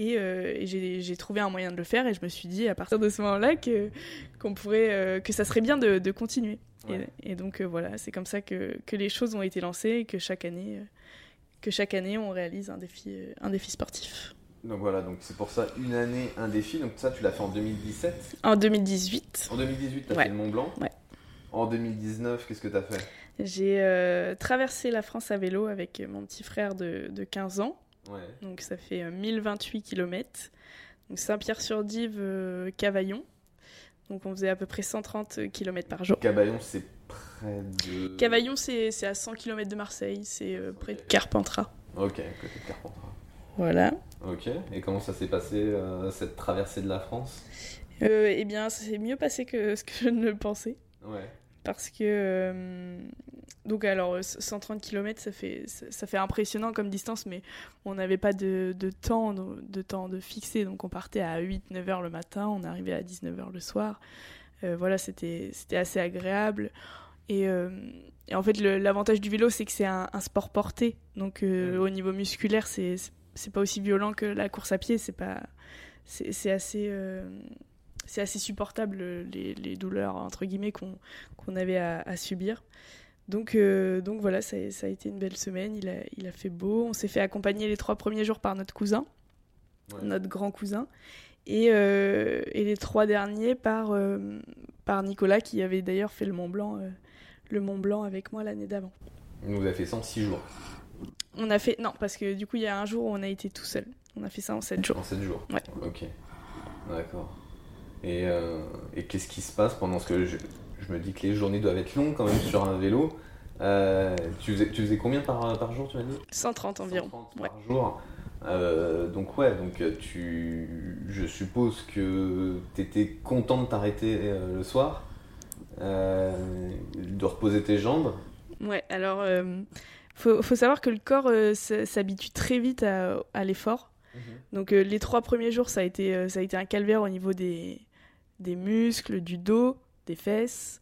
Et, euh, et j'ai j'ai trouvé un moyen de le faire, et je me suis dit à partir de ce moment-là que qu'on pourrait, euh, que ça serait bien de, de continuer. Et- Ouais. Et, donc euh, voilà, c'est comme ça que, que les choses ont été lancées et que chaque année, que chaque année on réalise un défi, un défi sportif. Donc voilà, donc c'est pour ça une année, un défi. Donc ça tu l'as fait en 2017. En 2018, En 2018 t'as Ouais. fait le Mont Blanc? Ouais. En 2019 qu'est-ce que t'as fait? J'ai euh, traversé la France à vélo avec mon petit frère de, de 15 ans. Ouais. Donc ça fait euh, 1028 km. Donc Saint-Pierre-sur-Dive, euh, Cavaillon. Donc on faisait à peu près 130 km par jour. Cabayon c'est près de. Cavaillon, c'est à 100 km de Marseille, c'est euh, près de. Carpentras. Ok, côté de Carpentras. Voilà. Ok, et comment ça s'est passé euh, cette traversée de la France? Euh, eh bien, ça s'est mieux passé que ce que je ne le pensais. Ouais. Parce que. euh, donc, alors, euh, 130 km, ça fait, ça, fait impressionnant comme distance, mais on n'avait pas de, de temps de, de temps de fixé. Donc, on partait à 8-9 heures le matin, on arrivait à 19 heures le soir. Euh, voilà, c'était c'était assez agréable. Et, euh, et en fait, l'avantage du vélo, c'est que c'est un, un sport porté. Donc, au niveau musculaire, c'est c'est pas aussi violent que la course à pied. C'est pas. C'est c'est assez. C'est assez supportable les, les douleurs entre guillemets qu'on avait à, à subir. Donc, euh, donc voilà, ça, a- ça a été une belle semaine. Il a, il a fait beau. On s'est fait accompagner les trois premiers jours par notre cousin, Ouais. notre grand cousin, et, euh, et les trois derniers par, euh, par Nicolas qui avait d'ailleurs fait le Mont Blanc, le Mont Blanc avec moi l'année d'avant. On nous a fait 106 jours, On a fait non parce que du coup il y a un jour où on a été tout seul. On a fait ça en sept jours. en 7 jours. Ouais. Ok, d'accord. Et, euh, et qu'est-ce qui se passe pendant ce que je, je me dis que les journées doivent être longues quand même sur un vélo Euh, tu, faisais, tu faisais combien par, par jour, tu m'as dit? 130 environ. 130 Ouais. par jour. Euh, donc ouais, donc tu, je suppose que tu étais content de t'arrêter le soir, de reposer tes jambes? Ouais, alors faut, faut savoir que le corps s'habitue très vite à, à l'effort. Donc euh, les trois premiers jours, ça a été, euh, ça a été un calvaire au niveau des, des muscles, du dos, des fesses.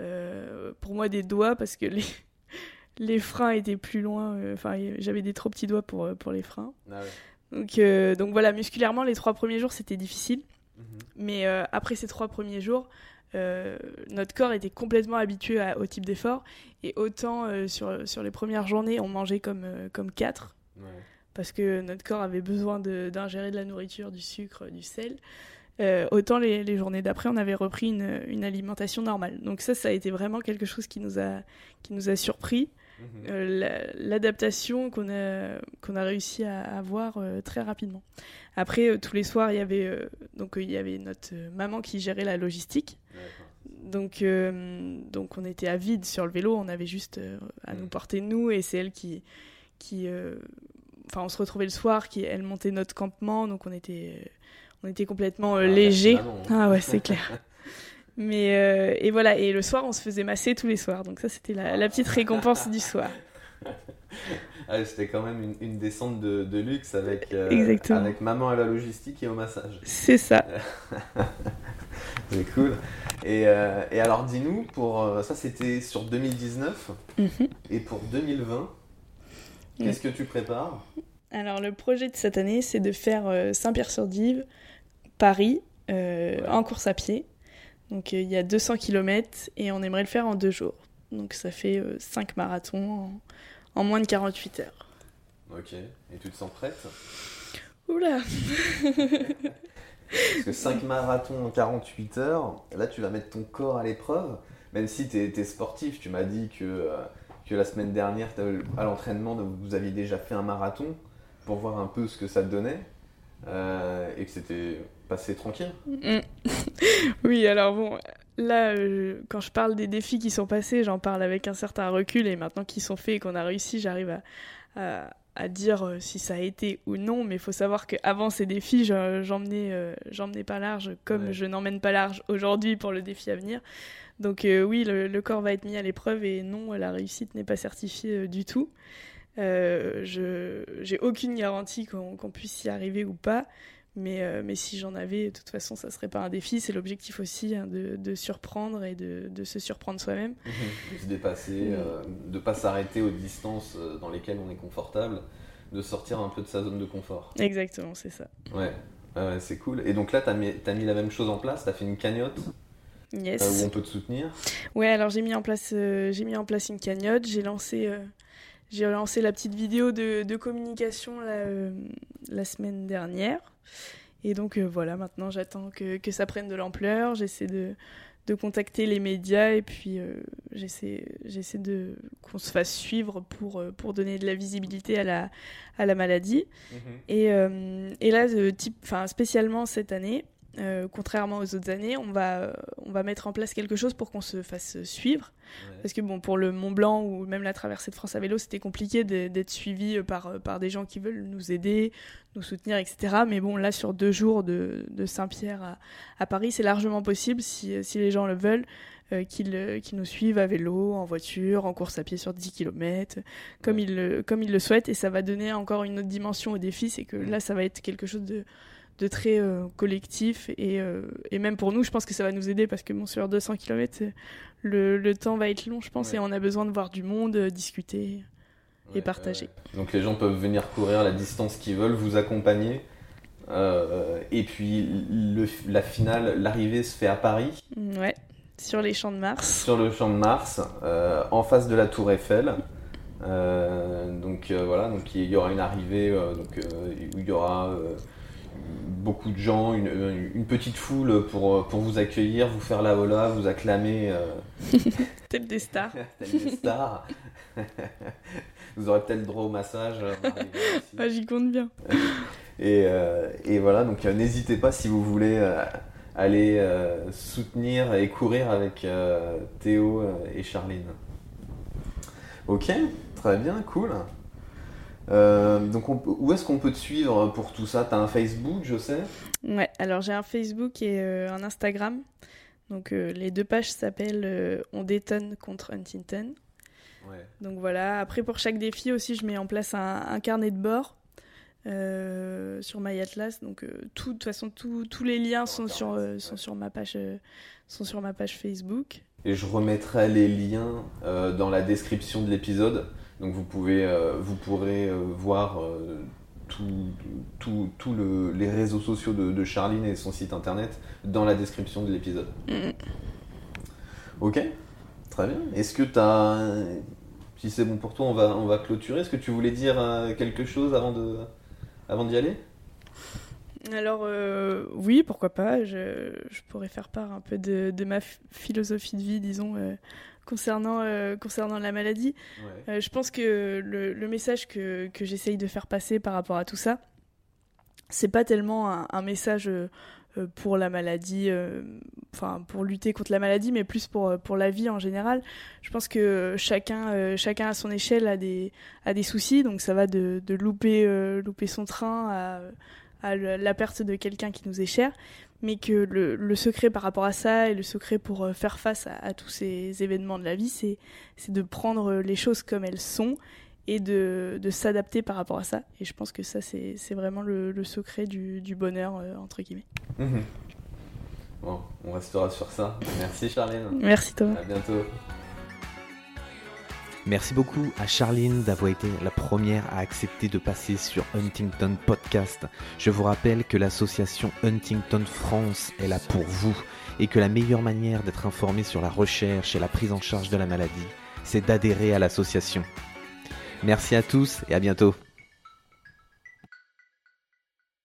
Euh, pour moi, des doigts, parce que les, les freins étaient plus loin. euh, Enfin, j'avais des trop petits doigts pour, euh, pour les freins. Ah ouais. Donc, euh, donc voilà, musculairement, les trois premiers jours, c'était difficile. Mhm. Mais après ces trois premiers jours, notre corps était complètement habitué à- au type d'effort. Et autant sur, sur les premières journées, on mangeait comme, comme quatre Ouais. parce que notre corps avait besoin de- d'ingérer de, la nourriture, du sucre, du sel. Euh, autant les, les journées d'après, on avait repris une, une alimentation normale. Donc ça, ça a été vraiment quelque chose qui nous a, qui nous a surpris. Mhm. Euh, la- L'adaptation qu'on a, qu'on a réussi à avoir euh, très rapidement. Après, euh, tous les soirs, il y avait, donc, il y avait notre maman qui gérait la logistique. Donc, donc on était à vide sur le vélo, on avait juste à nous porter nous et c'est elle qui, qui, enfin on se retrouvait le soir, qui elle montait notre campement, donc on était, on était complètement euh, Ah, léger. hein. Ah ouais, c'est clair. Mais euh, et voilà, et le soir, on se faisait masser tous les soirs. Donc ça, c'était la, la petite récompense du soir. Ah, C'était quand même une, une descente de, de luxe avec, euh, avec maman à la logistique et au massage. C'est ça. C'est cool. Et, euh, et alors, dis-nous, pour ça, c'était sur 2019 Mhm. et pour 2020, qu'est-ce que tu prépares? Alors le projet de cette année, c'est de faire Saint-Pierre-sur-Dive, Paris, euh, Ouais. en course à pied. Donc euh, il y a 200 km et on aimerait le faire en deux jours. Donc ça fait 5 marathons en, en moins de 48 heures. Ok. Et tu te sens prête? Oula Parce que 5 marathons en 48 heures, là, tu vas mettre ton corps à l'épreuve. Même si tu es, sportif, tu m'as dit que, euh, que la semaine dernière, à l'entraînement, vous aviez déjà fait un marathon pour voir un peu ce que ça te donnait. euh, et que c'était passé tranquille. Mm. Oui, alors bon, là, euh, quand je parle des défis qui sont passés, j'en parle avec un certain recul et maintenant qu'ils sont faits et qu'on a réussi, j'arrive à, à- à dire euh, si ça a été ou non. Mais il faut savoir qu'avant ces défis, je- j'emmenais euh, pas large comme Ouais. je n'emmène pas large aujourd'hui pour le défi à venir. Donc euh, oui, le, le corps va être mis à l'épreuve et non, la réussite n'est pas certifiée du tout. Euh, je j'ai aucune garantie qu'on qu'on puisse y arriver ou pas. Mais, euh, mais si j'en avais, de toute façon, ça serait pas un défi. C'est l'objectif aussi hein, de, de surprendre et de, de se surprendre soi-même. De se dépasser, euh, de pas s'arrêter aux distances euh, dans lesquelles on est confortable, de sortir un peu de sa zone de confort. Exactement, c'est ça. Ouais, ouais, c'est cool. Et donc là, tu as, mis la même chose en place, tu as fait une cagnotte? Euh, Yes. où on peut te soutenir? Ouais, alors j'ai mis en place, euh, j'ai mis en place une cagnotte. J'ai lancé, euh, j'ai lancé la petite vidéo de, de communication euh, la semaine dernière. Et donc euh, voilà, maintenant j'attends que, que ça prenne de l'ampleur. J'essaie de, de contacter les médias et puis euh, j'essaie, j'essaie de qu'on se fasse suivre pour, euh, pour donner de la visibilité à la, à la maladie. Et, euh, et là, de type, spécialement cette année, euh, contrairement aux autres années, on va, euh, on va mettre en place quelque chose pour qu'on se fasse suivre. Ouais. Parce que bon, pour le Mont Blanc ou même la traversée de France à vélo, c'était compliqué d'être suivi par, euh, par des gens qui veulent nous aider, nous soutenir, etc. Mais bon, là, sur deux jours de, de Saint-Pierre à, à Paris, c'est largement possible si, si les gens le veulent. euh, qu'ils nous suivent à vélo, en voiture, en course à pied sur 10 km, comme, Ouais. ils le, comme ils le souhaitent. Et ça va donner encore une autre dimension au défi, c'est que là, ça va être quelque chose de, de très euh, collectif. Et, euh, et même pour nous, je pense que ça va nous aider parce que bon, sur 200 km, le, le temps va être long, je pense, Ouais. et on a besoin de voir du monde, euh, discuter. Ouais, partager. Donc les gens peuvent venir courir la distance qu'ils veulent, vous accompagner. Euh, et puis le- la finale, l'arrivée se fait à Paris, Mm, Ouais, sur les champs de Mars. sur le champ de Mars, euh, en face de la Tour Eiffel. Euh, donc euh, voilà, donc il y aura une arrivée euh, donc, euh, où il y aura euh, beaucoup de gens, une, une petite foule pour, pour vous accueillir, vous faire la hola, vous acclamer. euh, Tête des stars. Telle des stars. Vous aurez peut-être droit au massage. euh. Ah, J'y compte bien. Et, euh, et voilà, donc euh, n'hésitez pas si vous voulez euh, aller euh, soutenir et courir avec euh, Théo euh, et Charline. Ok, très bien, cool. Euh, donc on où est-ce qu'on peut te suivre pour tout ça? T'as un Facebook, je sais Ouais, alors j'ai un Facebook et euh, un Instagram. Donc euh, les deux pages s'appellent On détonne contre Huntington. Ouais. Donc voilà, après pour chaque défi aussi, je mets en place un, un carnet de bord sur MyAtlas. Donc tout, de toute façon, tous les liens sont sur, sont, sur ma page, sont sur ma page Facebook. Et je remettrai les liens dans la description de l'épisode. Donc vous, pouvez, euh, vous pourrez euh, voir euh, tous tout, tout le- les réseaux sociaux de, de Charline et son site internet dans la description de l'épisode. Mm. Ok Très bien. Est-ce que tu as... Si c'est bon pour toi, on va, on va clôturer. Est-ce que tu voulais dire euh, quelque chose avant de avant d'y aller? Alors euh, oui, pourquoi pas, je, je pourrais faire part un peu de, de ma ph- philosophie de vie, disons, euh, concernant, euh, concernant la maladie. Ouais. Euh, je pense que le, le message que, que j'essaye de faire passer par rapport à tout ça, c'est pas tellement un, un message euh, pour la maladie, enfin pour lutter contre la maladie, mais plus pour, pour la vie en général. Je pense que chacun, chacun à son échelle a des, a des soucis, donc ça va de, de louper, louper son train à, à la perte de quelqu'un qui nous est cher, mais que le, le secret par rapport à ça et le secret pour euh, faire face à, à tous ces événements de la vie, c'est de prendre les choses comme elles sont et de, de s'adapter par rapport à ça. Et je pense que ça, c'est vraiment le, le secret du, du bonheur, euh, entre guillemets. Mhm. Bon, on restera sur ça. Merci Charline. Merci Thomas. À bientôt. Merci beaucoup à Charline d'avoir été la première à accepter de passer sur Huntington Podcast. Je vous rappelle que l'association Huntington France est là pour vous et que la meilleure manière d'être informé sur la recherche et la prise en charge de la maladie, c'est d'adhérer à l'association. Merci à tous et à bientôt.